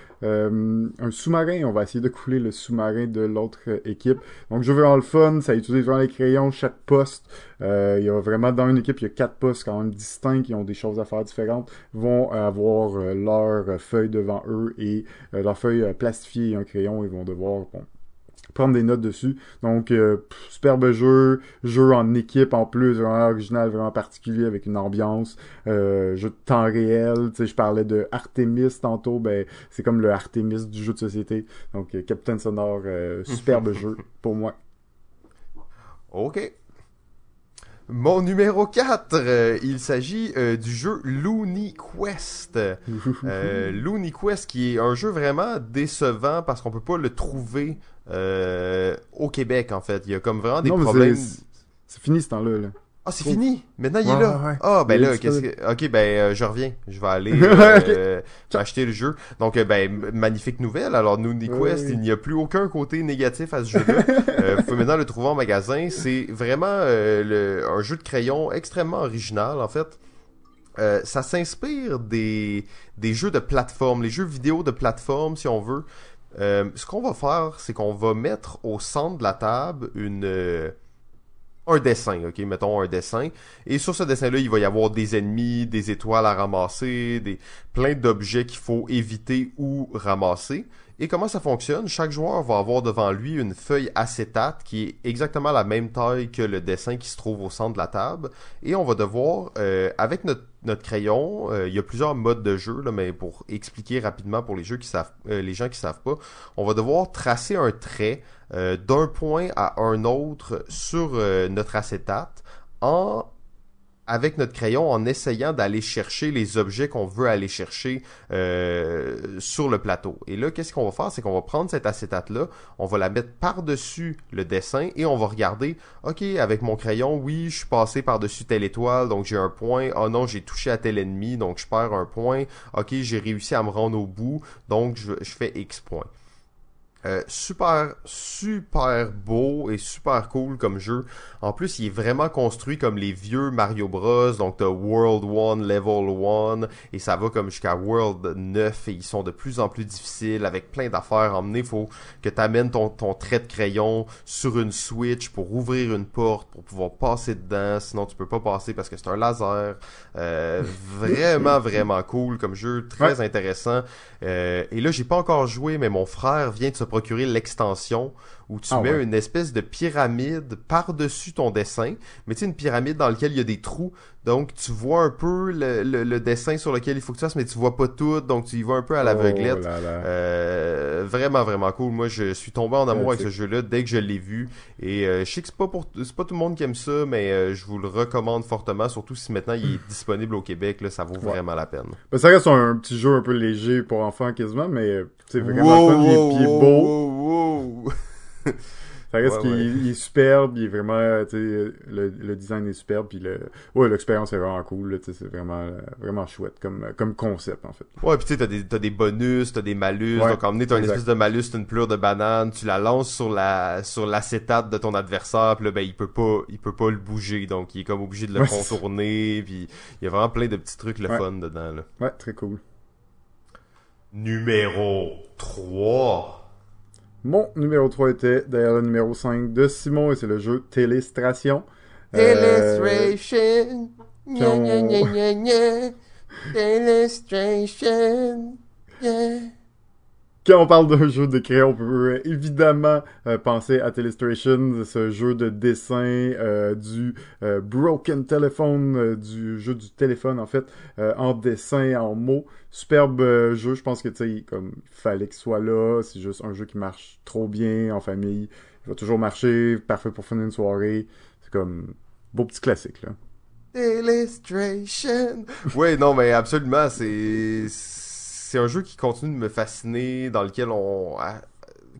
S2: sous-marin. On va essayer de couler le sous-marin de l'autre équipe. Donc jeu vraiment le fun, ça utilise vraiment les crayons, chaque poste. il y a vraiment dans une équipe, il y a quatre postes quand même distincts qui ont des choses à faire différentes, vont avoir leur feuille devant eux et leur feuille plastifiée et un crayon, ils vont devoir bon, prendre des notes dessus. Donc, euh, superbe jeu, jeu en équipe en plus, vraiment original, vraiment particulier avec une ambiance, euh, jeu de temps réel. Tu sais, je parlais de Artemis tantôt, ben c'est comme le Artemis du jeu de société. Donc, euh, Captain Sonore, superbe jeu pour moi.
S1: Ok. Mon numéro 4, il s'agit du jeu Looney Quest. Looney Quest qui est un jeu vraiment décevant parce qu'on peut pas le trouver euh, au Québec, en fait. Il y a comme vraiment des problèmes.
S2: C'est fini ce temps-là. Là.
S1: Ah, c'est fini? Maintenant, il est là. Ah, ben là, qu'est-ce que... Ok, ben, euh, je reviens. Je vais aller euh, acheter le jeu. Donc, ben, magnifique nouvelle. Alors, Nooney Quest, il n'y a plus aucun côté négatif à ce jeu-là. euh, vous pouvez maintenant le trouver en magasin. C'est vraiment le, un jeu de crayon extrêmement original, en fait. ça s'inspire des, des jeux de plateforme, les jeux vidéo de plateforme, si on veut. Euh, ce qu'on va faire, c'est qu'on va mettre au centre de la table une euh, un dessin, ok, mettons un dessin. Et sur ce dessin-là, il va y avoir des ennemis, des étoiles à ramasser, des plein d'objets qu'il faut éviter ou ramasser. Et comment ça fonctionne? Chaque joueur va avoir devant lui une feuille acétate qui est exactement la même taille que le dessin qui se trouve au centre de la table. Et on va devoir, euh, avec notre, crayon, euh, il y a plusieurs modes de jeu, mais pour expliquer rapidement pour les jeux qui savent, euh, les gens qui savent pas, on va devoir tracer un trait d'un point à un autre sur notre acétate en avec notre crayon en essayant d'aller chercher les objets qu'on veut aller chercher euh, sur le plateau. Et là, qu'est-ce qu'on va faire? C'est qu'on va prendre cette acétate-là, on va la mettre par-dessus le dessin et on va regarder, OK, avec mon crayon, oui, je suis passé par-dessus telle étoile, donc j'ai un point. Oh non, j'ai touché à tel ennemi, donc je perds un point. OK, j'ai réussi à me rendre au bout, donc je, je fais X points. Euh, super, super beau et super cool comme jeu. En plus, il est vraiment construit comme les vieux Mario Bros. Donc, t'as World 1, Level 1, et ça va comme jusqu'à World 9, et ils sont de plus en plus difficiles, avec plein d'affaires à emmener. Faut que t'amènes ton, ton trait de crayon sur une Switch pour ouvrir une porte, pour pouvoir passer dedans, sinon tu peux pas passer parce que c'est un laser. Euh, vraiment, vraiment cool comme jeu, très intéressant. Euh, et là, j'ai pas encore joué, mais mon frère vient de se procurer l'extension où tu
S2: Ah
S1: mets
S2: ouais.
S1: une espèce de pyramide par-dessus ton dessin, mais tu sais, une pyramide dans laquelle il y a des trous, donc tu vois un peu le, le- le dessin sur lequel il faut que tu fasses, mais tu vois pas tout, donc tu y vas un peu à l'aveuglette.
S2: Oh.
S1: Euh, vraiment vraiment cool. Moi je suis tombé en amour
S2: Euh,
S1: avec ce jeu-là dès que je l'ai vu et euh, je sais que c'est pas pour c'est pas tout le monde qui aime ça mais euh, je vous le recommande fortement surtout si maintenant il est disponible au Québec là ça vaut
S2: Ouais.
S1: vraiment la peine.
S2: Ben, ça reste un, petit jeu un peu léger pour enfants quasiment, mais c'est vraiment le fun, il est- puis il est beau.
S1: wow, wow.
S2: Ça reste
S1: Ouais,
S2: qu'il
S1: ouais.
S2: il est superbe, il est vraiment, euh, tu sais, le, le design est superbe, puis le, ouais, l'expérience est vraiment cool, tu sais, c'est vraiment, euh, vraiment chouette comme, comme concept, en fait.
S1: Ouais, puis tu sais, t'as des, t'as des bonus, t'as des malus.
S2: Ouais,
S1: donc, emmener, t'as une espèce de malus, t'as une pleure de banane, tu la lances sur la, sur l'acétate de ton adversaire, puis là, ben, il peut pas, il peut pas le bouger. Donc, il est comme obligé de le contourner, puis il y a vraiment plein de petits trucs le fun dedans, là.
S2: Ouais, très cool.
S1: Numéro 3.
S2: Mon numéro 3 était derrière le numéro 5 de Simon, et c'est le jeu Télestration.
S1: Illustration. Yeah.
S2: Quand on parle d'un jeu de crayon, on peut évidemment euh, penser à Telestration, ce jeu de dessin euh, du euh, Broken Telephone, euh, du jeu du téléphone en fait, euh, en dessin, en mots. Superbe euh, jeu, je pense que tu sais, comme il fallait qu'il soit là. C'est juste un jeu qui marche trop bien en famille. Il va toujours marcher, parfait pour finir une soirée. C'est comme beau petit classique là.
S1: Illustration. Oui, non, mais absolument, c'est c'est un jeu qui continue de me fasciner, dans lequel on à-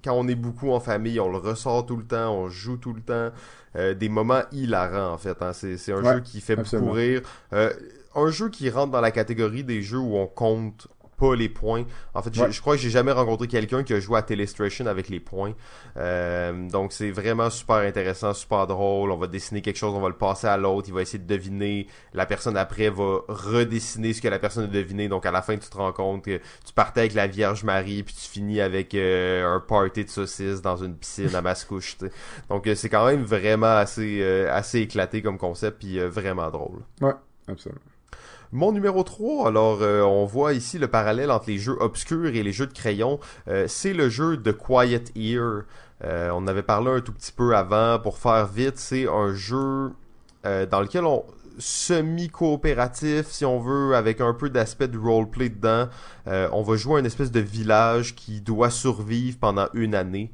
S1: quand on est beaucoup en famille, on le ressort tout le temps, on joue tout le temps, Euh, des moments hilarants en fait. hein. C'est c'est un
S2: Ouais,
S1: jeu qui fait
S2: absolument.
S1: beaucoup rire. Euh, un jeu qui rentre dans la catégorie des jeux où on compte pas les points. En fait,
S2: Ouais.
S1: je crois que j'ai jamais rencontré quelqu'un qui a joué à Telestration avec les points. Euh, donc c'est vraiment super intéressant, super drôle. On va dessiner quelque chose, on va le passer à l'autre, il va essayer de deviner. La personne après va redessiner ce que la personne a deviné. Donc à la fin, tu te rends compte que tu partais avec la Vierge Marie, puis tu finis avec euh, un party de saucisses dans une piscine à Mascouche. tu sais. Donc euh, c'est quand même vraiment assez euh, assez éclaté comme concept, puis euh, vraiment drôle.
S2: Ouais, absolument.
S1: Mon numéro 3, alors euh, on voit ici le parallèle entre les jeux obscurs et les jeux de crayon. Euh, c'est le jeu de Quiet Ear. Euh, on avait parlé un tout petit peu avant. Pour faire vite, c'est un jeu dans lequel on semi-coopératif, si on veut, avec un peu d'aspect de roleplay dedans. On va jouer à une espèce de village qui doit survivre pendant une année.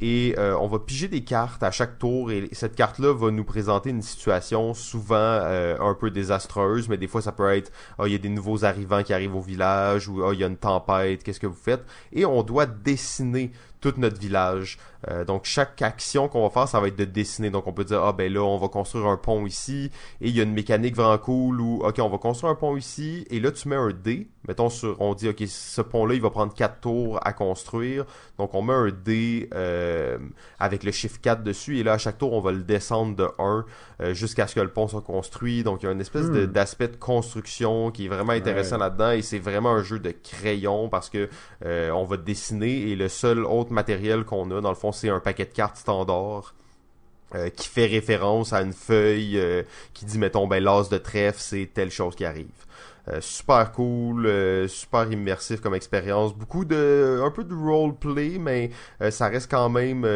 S1: Et euh, on va piger des cartes à chaque tour et cette carte-là va nous présenter une situation souvent euh, un peu désastreuse, mais des fois ça peut être ah il y a des nouveaux arrivants qui arrivent au village ou ah il y a une tempête, qu'est-ce que vous faites? Et on doit dessiner tout notre village. Euh, donc chaque action qu'on va faire, ça va être de dessiner. Donc on peut dire ah ben là on va construire un pont ici et il y a une mécanique vraiment cool où ok on va construire un pont ici et là tu mets un dé. Mettons sur on dit ok ce pont là il va prendre 4 tours à construire. Donc on met un dé euh, avec le chiffre 4 dessus et là à chaque tour on va le descendre de 1 euh, jusqu'à ce que le pont soit construit. Donc il y a une espèce
S2: Hmm.
S1: d'aspect de construction qui est vraiment intéressant
S2: Ouais.
S1: là-dedans et c'est vraiment un jeu de crayon parce que euh, on va dessiner et le seul matériel qu'on a dans le fond c'est un paquet de cartes standard euh, qui fait référence à une feuille euh, qui dit mettons ben l'as de trèfle c'est telle chose qui arrive. Euh, super cool, super immersif comme expérience, beaucoup de un peu de roleplay mais ça reste quand même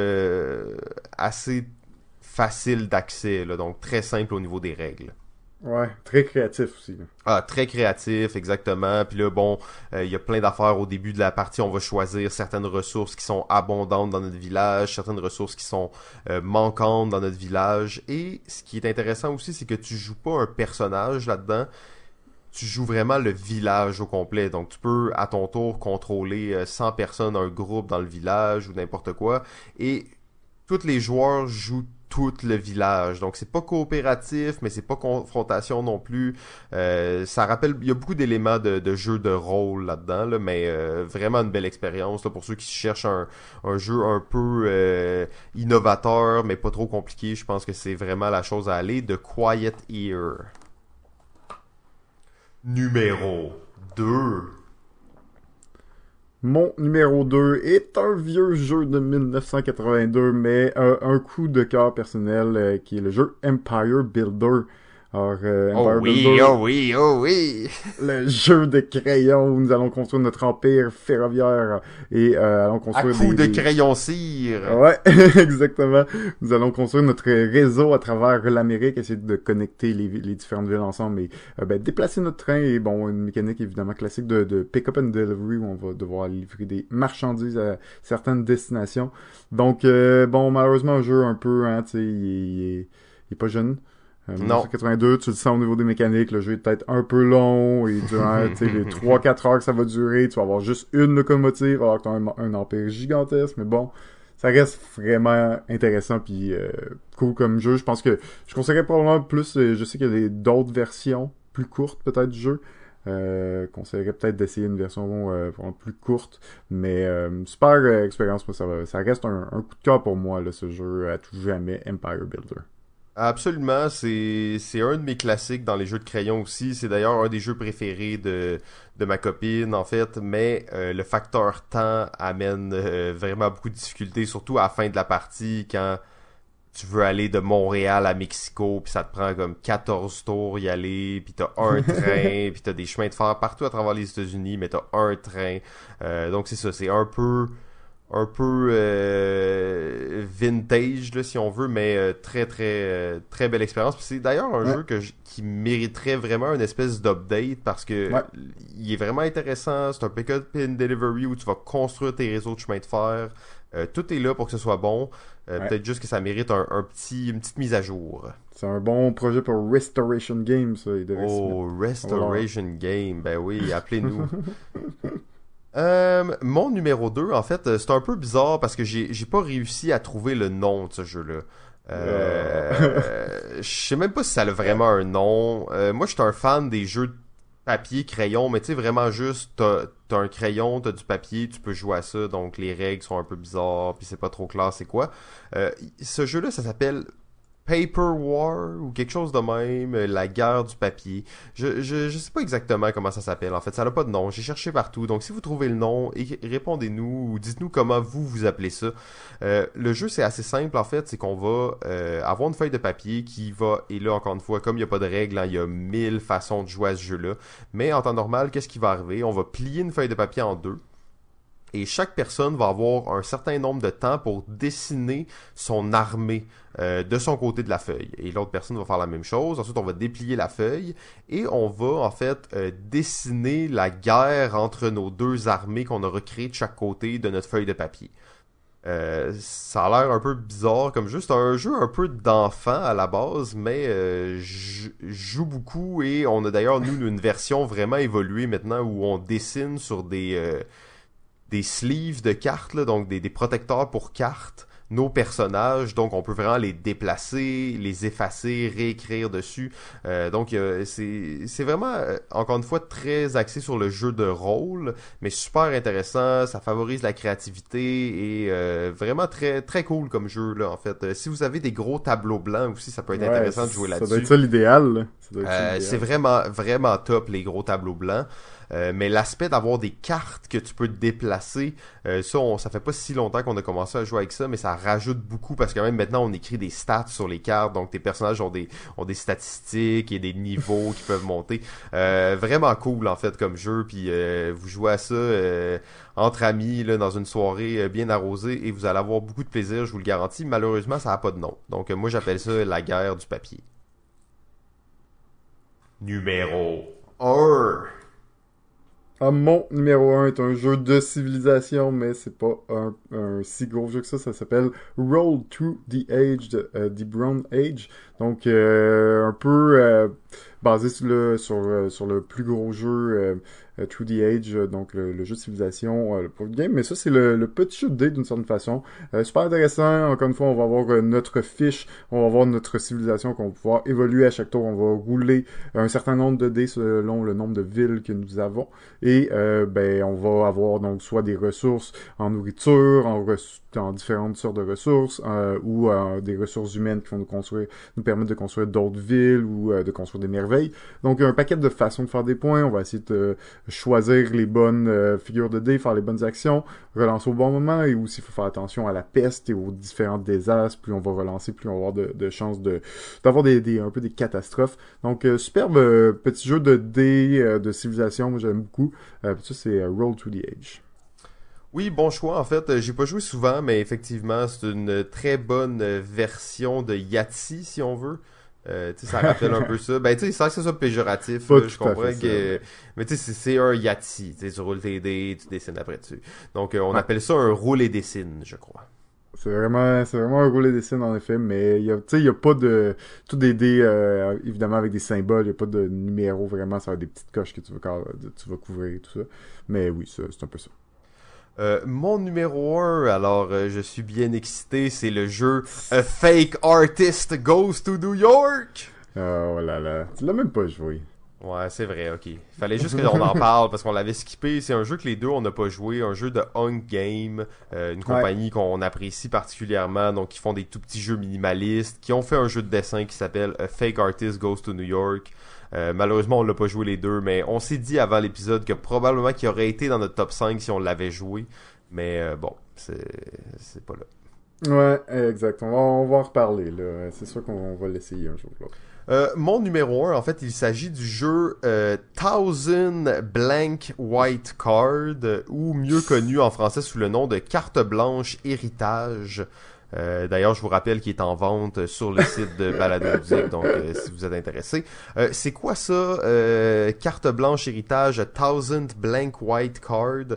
S1: assez facile d'accès donc très simple au niveau des règles.
S2: Ouais, très créatif aussi.
S1: Ah, très créatif, exactement. Puis là, bon, euh, il y a plein d'affaires au début de la partie. On va choisir certaines ressources qui sont abondantes dans notre village, certaines ressources qui sont euh, manquantes dans notre village. Et ce qui est intéressant aussi, c'est que tu joues pas un personnage là-dedans. Tu joues vraiment le village au complet. Donc, tu peux, à ton tour, contrôler 100 euh, personnes, un groupe dans le village ou n'importe quoi. Et tous les joueurs jouent tout le village. Donc c'est pas coopératif, mais c'est pas confrontation non plus. Euh, ça rappelle, il y a beaucoup d'éléments de, jeu de rôle là-dedans, là, mais euh, vraiment une belle expérience pour ceux qui cherchent un, un jeu un peu euh, innovateur, mais pas trop compliqué. Je pense que c'est vraiment la chose à aller. De Quiet Ear. Numéro 2.
S2: Mon numéro 2 est un vieux jeu de 1982, mais un coup de cœur personnel euh, qui est le jeu Empire Builder.
S1: Alors, euh, oh oui, oh oui, oh oui!
S2: le jeu de crayon où nous allons construire notre empire ferroviaire et euh, allons construire
S1: à coup de crayon cire.
S2: Ouais, exactement. Nous allons construire notre réseau à travers l'Amérique, essayer de connecter les, les différentes villes ensemble et euh, ben, déplacer notre train et bon, une mécanique évidemment classique de, de pick-up and delivery où on va devoir livrer des marchandises à certaines destinations. Donc, euh, bon, malheureusement, un jeu un peu, hein, tu sais, il, il est pas jeune. Euh, 1982, tu le sens au niveau des mécaniques, le jeu est peut-être un peu long, et durant les 3-4 heures que ça va durer, tu vas avoir juste une locomotive alors que tu as un, empire gigantesque, mais bon, ça reste vraiment intéressant puis euh, cool comme jeu. Je pense que je conseillerais probablement plus, euh, je sais qu'il y a d'autres versions plus courtes peut-être du jeu. Euh, conseillerais peut-être d'essayer une version euh, plus courte, mais euh, super expérience, ça, ça reste un, un, coup de cœur pour moi, là, ce jeu à tout jamais Empire Builder.
S1: Absolument, c'est c'est un de mes classiques dans les jeux de crayon aussi. C'est d'ailleurs un des jeux préférés de de ma copine en fait, mais euh, le facteur temps amène euh, vraiment beaucoup de difficultés, surtout à la fin de la partie quand tu veux aller de Montréal à Mexico, puis ça te prend comme 14 tours y aller, puis t'as un train, puis t'as des chemins de fer partout à travers les États-Unis, mais t'as un train. Euh, donc c'est ça, c'est un peu un peu euh, vintage là, si on veut mais euh, très très euh, très belle expérience. C'est d'ailleurs un jeu que qui mériterait vraiment une espèce d'update parce que il est vraiment intéressant. C'est un pick-up and delivery où tu vas construire tes réseaux de chemin de fer. Tout est là pour que ce soit bon. Peut-être juste que ça mérite un, petit une petite mise à jour.
S2: C'est un bon projet pour Restoration Games ça
S1: oh Restoration Game ben oui appelez-nous Euh, mon numéro 2, en fait, euh, c'est un peu bizarre parce que j'ai pas réussi à trouver le nom de ce jeu-là. Euh, je sais même pas si ça a vraiment un nom. Euh, moi, je suis un fan des jeux de papier, crayon, mais tu sais, vraiment juste, t'as as un crayon, t'as du papier, tu peux jouer à ça, donc les règles sont un peu bizarres, puis c'est pas trop clair c'est quoi. ce jeu-là, ça s'appelle Paper War ou quelque chose de même, euh, la guerre du papier. Je, je, je sais pas exactement comment ça s'appelle. En fait, ça n'a pas de nom. J'ai cherché partout. Donc, si vous trouvez le nom, répondez-nous ou dites-nous comment vous vous appelez ça. Euh, le jeu, c'est assez simple en fait. C'est qu'on va euh, avoir une feuille de papier qui va, et là encore une fois, comme il n'y a pas de règles, hein, il y a mille façons de jouer à ce jeu-là. Mais en temps normal, qu'est-ce qui va arriver? On va plier une feuille de papier en deux et chaque personne va avoir un certain nombre de temps pour dessiner son armée euh, de son côté de la feuille. Et l'autre personne va faire la même chose. Ensuite, on va déplier la feuille et on va en fait euh, dessiner la guerre entre nos deux armées qu'on aura créées de chaque côté de notre feuille de papier. Euh, ça a l'air un peu bizarre comme. C'est un jeu un peu d'enfant à la base, mais je joue beaucoup et on a d'ailleurs nous une version vraiment évoluée maintenant où on dessine sur des des sleeves de cartes, donc des, des, protecteurs pour cartes, nos personnages, donc on peut vraiment les déplacer, les effacer, réécrire dessus. Euh, donc c'est vraiment, euh, encore une fois, très axé sur le jeu de rôle, mais super intéressant, ça favorise la créativité et euh, vraiment très très cool comme jeu là en fait. si vous avez des gros tableaux blancs aussi, ça peut être intéressant de jouer là-dessus.
S2: Ça doit être ça l'idéal.
S1: c'est vraiment vraiment top les gros tableaux blancs. Euh, mais l'aspect d'avoir des cartes que tu peux déplacer, euh, ça, on, ça fait pas si longtemps qu'on a commencé à jouer avec ça, mais ça rajoute beaucoup parce que même maintenant on écrit des stats sur les cartes, donc tes personnages ont des ont des statistiques et des niveaux qui peuvent monter. Euh, vraiment cool en fait comme jeu, puis vous jouez à ça entre amis là, dans une soirée bien arrosée et vous allez avoir beaucoup de plaisir, je vous le garantis. Malheureusement, ça a pas de nom, donc moi j'appelle ça la guerre du papier. numéro 1.
S2: Ah, mon numéro 1 est un jeu de civilisation, mais c'est pas un, si gros jeu que ça. Ça s'appelle Roll to the Age, de, uh, the Brown Age. Donc, euh, un peu euh, basé sur le, euh, sur le plus gros jeu euh, True the Age, euh, donc le, le, jeu de civilisation euh, pour le game. Mais ça, c'est le, le, petit jeu de dés d'une certaine façon. Euh, super intéressant. Encore une fois, on va avoir notre fiche, on va avoir notre civilisation qu'on va pouvoir évoluer à chaque tour. On va rouler un certain nombre de dés selon le nombre de villes que nous avons. Et ben, on va avoir donc soit des ressources en nourriture, en, en différentes sortes de ressources, ou des ressources humaines qui vont nous construire, nous permettre de construire d'autres villes ou de construire des merveilles. Donc un paquet de façons de faire des points. On va essayer de choisir les bonnes euh, figures de dés, faire les bonnes actions, relancer au bon moment, et aussi il faut faire attention à la peste et aux différents désastres. Plus on va relancer, plus on va avoir de, chances d'avoir des, un peu des catastrophes. Donc euh, superbe euh, petit jeu de dés de civilisation, moi j'aime beaucoup. ça c'est Roll to the Age.
S1: Oui, bon choix. En fait, j'ai pas joué souvent, mais effectivement, c'est une très bonne version de Yahtzee, si on veut. Euh, ça rappelle un peu ça. Ben, tu sais, sans que ce soit péjoratif, là, je comprends que... Ça, mais tu sais, c'est un Yahtzee. Tu roules tes dés, tu dessines après dessus. Donc, euh, on ouais. appelle ça un roule et dessine, je crois.
S2: C'est vraiment, c'est vraiment un roule et dessine, en effet, mais il y a, tu sais, il y a pas de... Tout des dés, euh, évidemment, avec des symboles, il y a pas de numéro, vraiment, ça va des petites coches que tu vas, tu vas couvrir et tout ça. Mais oui, c'est un peu ça.
S1: Euh, mon numéro 1, alors euh, je suis bien excité, c'est le jeu A Fake Artist Goes to New York.
S2: Oh là là, tu l'as même pas joué.
S1: Ouais, c'est vrai, ok. Fallait juste qu'on en parle parce qu'on l'avait skippé. C'est un jeu que les deux on n'a pas joué, un jeu de Hunk Game, euh, une compagnie ouais. qu'on apprécie particulièrement, donc qui font des tout petits jeux minimalistes, qui ont fait un jeu de dessin qui s'appelle A Fake Artist Goes to New York. Euh, malheureusement, on l'a pas joué les deux, mais on s'est dit avant l'épisode que probablement qu'il aurait été dans notre top 5 si on l'avait joué. Mais euh, bon, c'est pas là.
S2: Ouais, exact. On va, on va en reparler. là. C'est sûr qu'on va l'essayer un jour ou l'autre.
S1: Euh, mon numéro 1, en fait, il s'agit du jeu euh, Thousand Blank White Card, ou mieux connu en français sous le nom de Carte Blanche Héritage. Euh, D'ailleurs, je vous rappelle qu'il est en vente sur le site de Balado Musique, donc euh, si vous êtes intéressé. Euh, c'est quoi ça, euh, carte blanche héritage, Thousand Blank White Card?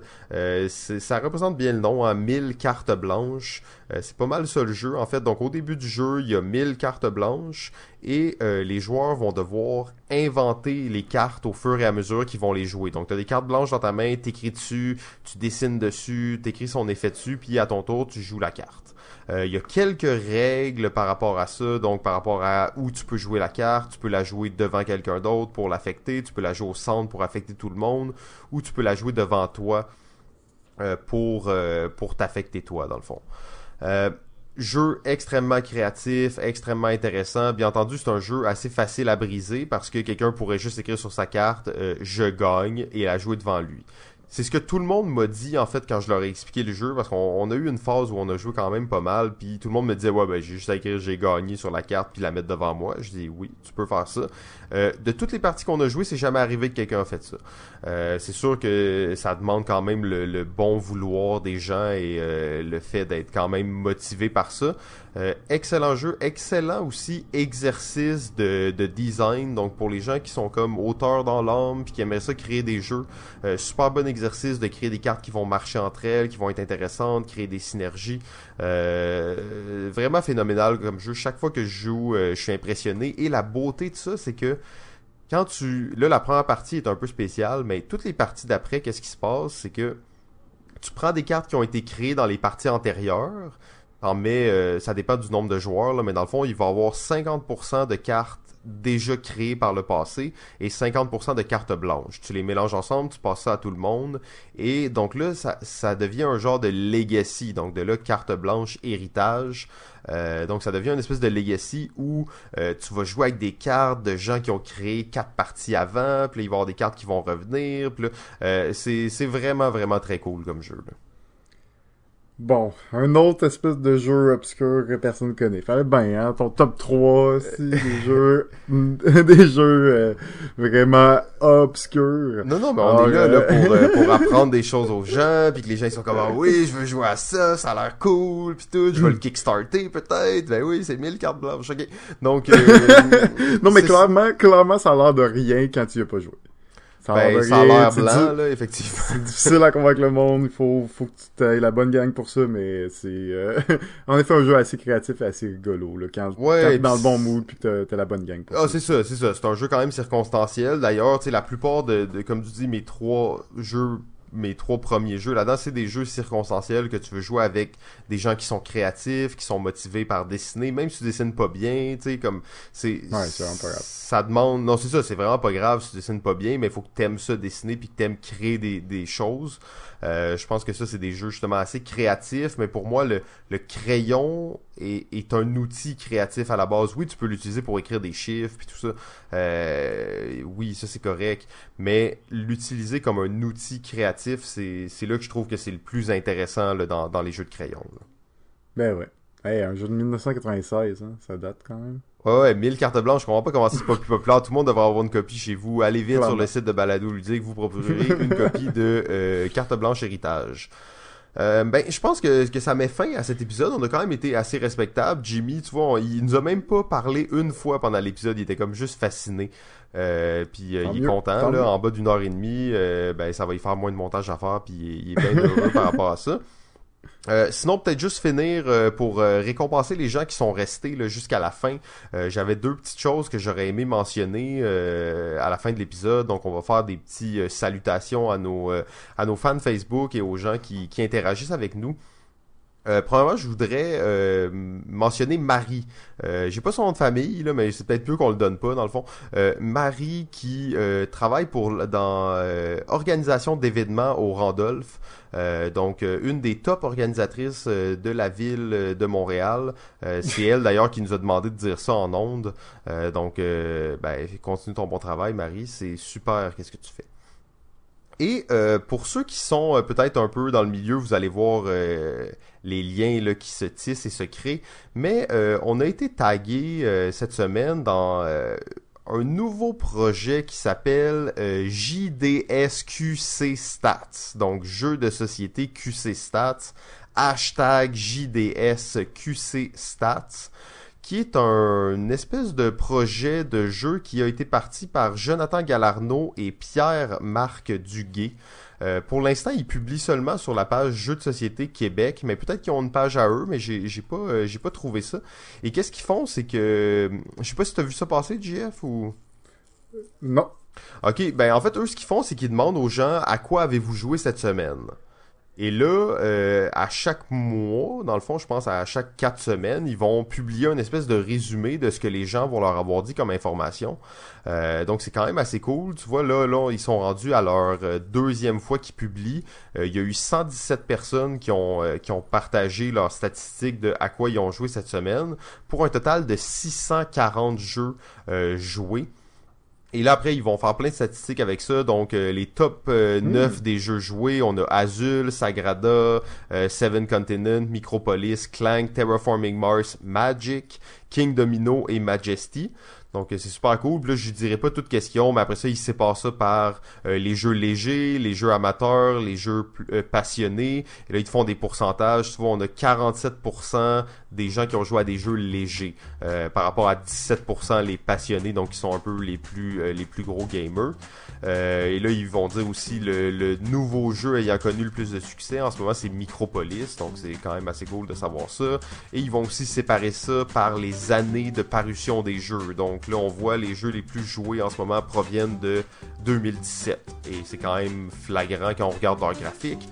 S1: ça représente bien le nom, hein, 1000 cartes blanches. c'est pas mal ça le jeu, en fait. Donc au début du jeu, il y a 1000 cartes blanches et les joueurs vont devoir inventer les cartes au fur et à mesure qu'ils vont les jouer. Donc tu as des cartes blanches dans ta main, t'écris dessus, tu dessines dessus, t'écris son effet dessus, puis à ton tour, tu joues la carte. Euh, il y a quelques règles par rapport à ça, donc par rapport à où tu peux jouer la carte, tu peux la jouer devant quelqu'un d'autre pour l'affecter, tu peux la jouer au centre pour affecter tout le monde, ou tu peux la jouer devant toi euh, pour, euh, pour t'affecter toi, dans le fond. Jeu extrêmement créatif, extrêmement intéressant. Bien entendu, c'est un jeu assez facile à briser parce que quelqu'un pourrait juste écrire sur sa carte je gagne et la jouer devant lui c'est ce que tout le monde m'a dit en fait quand je leur ai expliqué le jeu parce qu'on a eu une phase où on a joué quand même pas mal puis tout le monde me disait ouais ben j'ai juste à écrire j'ai gagné sur la carte puis la mettre devant moi. Je dis oui tu peux faire ça. Euh, de toutes les parties qu'on a joué c'est jamais arrivé que quelqu'un a fait ça. Euh, c'est sûr que ça demande quand même le, le bon vouloir des gens et euh, le fait d'être quand même motivé par ça euh, excellent jeu, excellent aussi exercice de, de, design. Donc pour les gens qui sont comme auteurs dans l'âme puis qui aimeraient ça créer des jeux, euh, super bon exercice de créer des cartes qui vont marcher entre elles, qui vont être intéressantes, créer des synergies. Euh, vraiment phénoménal comme jeu. Chaque fois que je joue, je suis impressionné. Et la beauté de ça, c'est que quand tu... Là, la première partie est un peu spéciale, mais toutes les parties d'après, qu'est-ce qui se passe? C'est que tu prends des cartes qui ont été créées dans les parties antérieures, met, euh, ça dépend du nombre de joueurs, là, mais dans le fond, il va avoir 50% de cartes déjà créées par le passé et 50% de cartes blanches. Tu les mélanges ensemble, tu passes ça à tout le monde. Et donc là, ça, devient un genre de legacy. Donc de là, carte blanche, héritage. Euh, donc ça devient une espèce de legacy où euh, tu vas jouer avec des cartes de gens qui ont créé quatre parties avant, puis là, il va y avoir des cartes qui vont revenir. Puis euh, c'est vraiment, vraiment très cool comme jeu. Là.
S2: Bon, un autre espèce de jeu obscur que personne connaît. Fallait bien, hein, ton top 3, si, des jeux, des jeux euh, vraiment obscurs.
S1: Non, non, mais on
S2: Ah,
S1: est là, là
S2: euh,
S1: pour, euh, pour apprendre des choses aux gens, puis que les gens ils sont comme ah oui, je veux jouer à ça, ça a l'air cool, puis tout, je vais le kickstarter peut-être. Ben oui, c'est 1000 cartes blanches, ok. Donc, euh,
S2: Non, mais clairement, clairement, ça a l'air de rien quand tu y as pas joué. Ça a l'air
S1: Ben, ça a l'air
S2: c'est
S1: blanc, là, effectivement.
S2: C'est difficile à convaincre le monde, il faut, faut que tu aies la bonne gang pour ça, mais c'est euh, en effet un jeu assez créatif et assez rigolo, là, quand,
S1: Ouais,
S2: quand t'es dans le bon mood puis t'as t'as la bonne gang pour
S1: Ah,
S2: ça.
S1: c'est ça, c'est ça. C'est un jeu quand même circonstanciel. D'ailleurs, tu sais, la plupart de, de, comme tu dis, mes trois jeux, mes trois premiers jeux là-dedans, c'est des jeux circonstanciels que tu veux jouer avec des gens qui sont créatifs, qui sont motivés par dessiner, même si tu dessines pas bien, tu sais, comme, c'est,
S2: Ouais, c'est vraiment pas grave.
S1: ça demande, non, c'est ça, c'est vraiment pas grave si tu dessines pas bien, mais il faut que t'aimes ça dessiner puis que t'aimes créer des, des choses. Euh, je pense que ça, c'est des jeux justement assez créatifs, mais pour moi, le, le crayon est, est un outil créatif à la base. Oui, tu peux l'utiliser pour écrire des chiffres puis tout ça. Euh, oui, ça c'est correct, mais l'utiliser comme un outil créatif, c'est là que je trouve que c'est le plus intéressant là, dans, dans les jeux de crayon. là.
S2: Ben ouais. Hey, un jeu de 1996, hein, ça date quand même.
S1: Ouais, ouais, 1000 cartes blanches, je comprends pas comment c'est pas plus populaire. Tout le monde devrait avoir une copie chez vous. Allez vite sur le site de Balado Ludique, vous procurerez une copie de euh, carte blanche héritage. Euh, ben, je pense que, que ça met fin à cet épisode. On a quand même été assez respectable. Jimmy, tu vois, on- il nous a même pas parlé une fois pendant l'épisode. Il était comme juste fasciné. Euh, puis euh, il est
S2: mieux,
S1: content, là,
S2: mieux.
S1: en bas d'une heure et demie. ben, ça va y faire moins de montage à faire. Puis il il est bien heureux par rapport à ça. Euh, sinon, peut-être juste finir euh, pour euh, récompenser les gens qui sont restés jusqu'à la fin. Euh, J'avais deux petites choses que j'aurais aimé mentionner à la fin de l'épisode. Donc, on va faire des petits euh, salutations à nos à nos fans Facebook et aux gens qui interagissent avec nous. Euh, premièrement, je voudrais euh, mentionner Marie. Euh, J'ai pas son nom de famille là, mais c'est peut-être mieux qu'on le donne pas dans le fond. Euh, Marie qui travaille pour dans organisation d'événements au Randolph. Donc une des top organisatrices de la ville de Montréal. C'est elle d'ailleurs qui nous a demandé de dire ça en ondes. Donc ben, continue ton bon travail, Marie. C'est super. Qu'est-ce que tu fais? Et euh, pour ceux qui sont euh, peut-être un peu dans le milieu, vous allez voir euh, les liens là, qui se tissent et se créent. Mais euh, on a été tagué euh, cette semaine dans un nouveau projet qui s'appelle JDSQC Stats. Donc jeu de société QC Stats. Hashtag JDSQC Stats qui est un une espèce de projet de jeu qui a été parti par Jonathan Galarno et Pierre-Marc Duguay. Euh, pour l'instant, ils publient seulement sur la page Jeux de société Québec, mais peut-être qu'ils ont une page à eux, mais j'ai j'ai pas euh, j'ai pas trouvé ça. Et qu'est-ce qu'ils font, c'est que je sais pas si tu as vu ça passer, JF ou?
S2: Non.
S1: OK, ben en fait, eux, ce qu'ils font, c'est qu'ils demandent aux gens à quoi avez-vous joué cette semaine. Et là, euh, à chaque mois, dans le fond, je pense à chaque quatre semaines, ils vont publier une espèce de résumé de ce que les gens vont leur avoir dit comme information. Euh, donc c'est quand même assez cool. Tu vois, là, là, ils sont rendus à leur euh, deuxième fois qu'ils publient. Euh, il y a eu 117 personnes qui ont, euh, qui ont partagé leurs statistiques de à quoi ils ont joué cette semaine, pour un total de 640 jeux euh, joués. Et là, après, ils vont faire plein de statistiques avec ça. Donc, euh, les top euh, 9 des jeux joués, on a Azul, Sagrada, euh, Seven Continent, Micropolis, Clank, Terraforming Mars, Magic, King Domino et Majesty. Donc, euh, c'est super cool. Puis là, je dirais pas toute question, mais après ça, ils séparent ça par euh, les jeux légers, les jeux amateurs, les jeux euh, passionnés. Et là, ils te font des pourcentages. Vois, on a 47% des gens qui ont joué à des jeux légers euh, par rapport à 17% les passionnés, donc qui sont un peu les plus euh, les plus gros gamers. Euh, et là, ils vont dire aussi le, le nouveau jeu ayant connu le plus de succès en ce moment, c'est Micropolis, donc c'est quand même assez cool de savoir ça. Et ils vont aussi séparer ça par les années de parution des jeux. Donc là, on voit les jeux les plus joués en ce moment proviennent de 2017. Et c'est quand même flagrant quand on regarde leur graphique.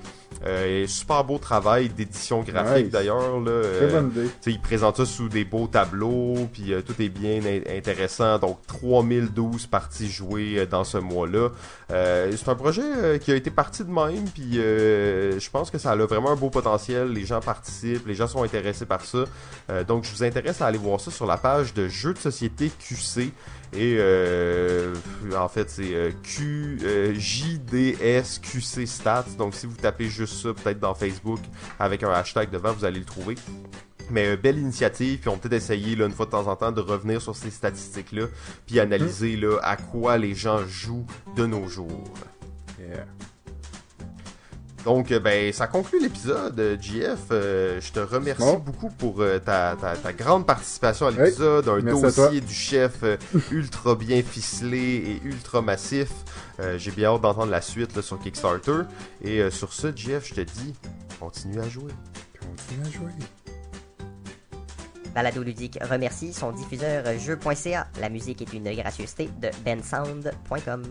S1: Euh, super beau travail d'édition graphique
S2: Nice.
S1: d'ailleurs. là.
S2: Très
S1: Euh,
S2: bonne idée.
S1: ils présentent ça sous des beaux tableaux, puis euh, tout est bien in- intéressant. Donc 3012 parties jouées euh, dans ce mois-là. Euh, c'est un projet qui a été parti de même, puis euh, je pense que ça a vraiment un beau potentiel. Les gens participent, les gens sont intéressés par ça. Euh, donc je vous intéresse à aller voir ça sur la page de Jeux de société QC. Et euh, en fait, c'est euh, Q, euh, JDSQC Stats. Donc, si vous tapez juste ça, peut-être dans Facebook, avec un hashtag devant, vous allez le trouver. Mais euh, belle initiative, puis on peut peut-être essayer là, une fois de temps en temps de revenir sur ces statistiques-là, puis analyser là, à quoi les gens jouent de nos jours.
S2: Yeah.
S1: Donc, euh, ben, ça conclut l'épisode, euh, JF. Euh, je te remercie
S2: Bon.
S1: beaucoup pour euh, ta, ta, ta grande participation à l'épisode. un dossier du chef euh, ultra bien ficelé et ultra massif. Euh, J'ai bien hâte d'entendre la suite là, sur Kickstarter. Et euh, sur ce, JF, je te dis, continue à jouer.
S2: Continue à jouer.
S3: Balado Ludique remercie son diffuseur jeu.ca. La musique est une gracieuseté de bensound.com.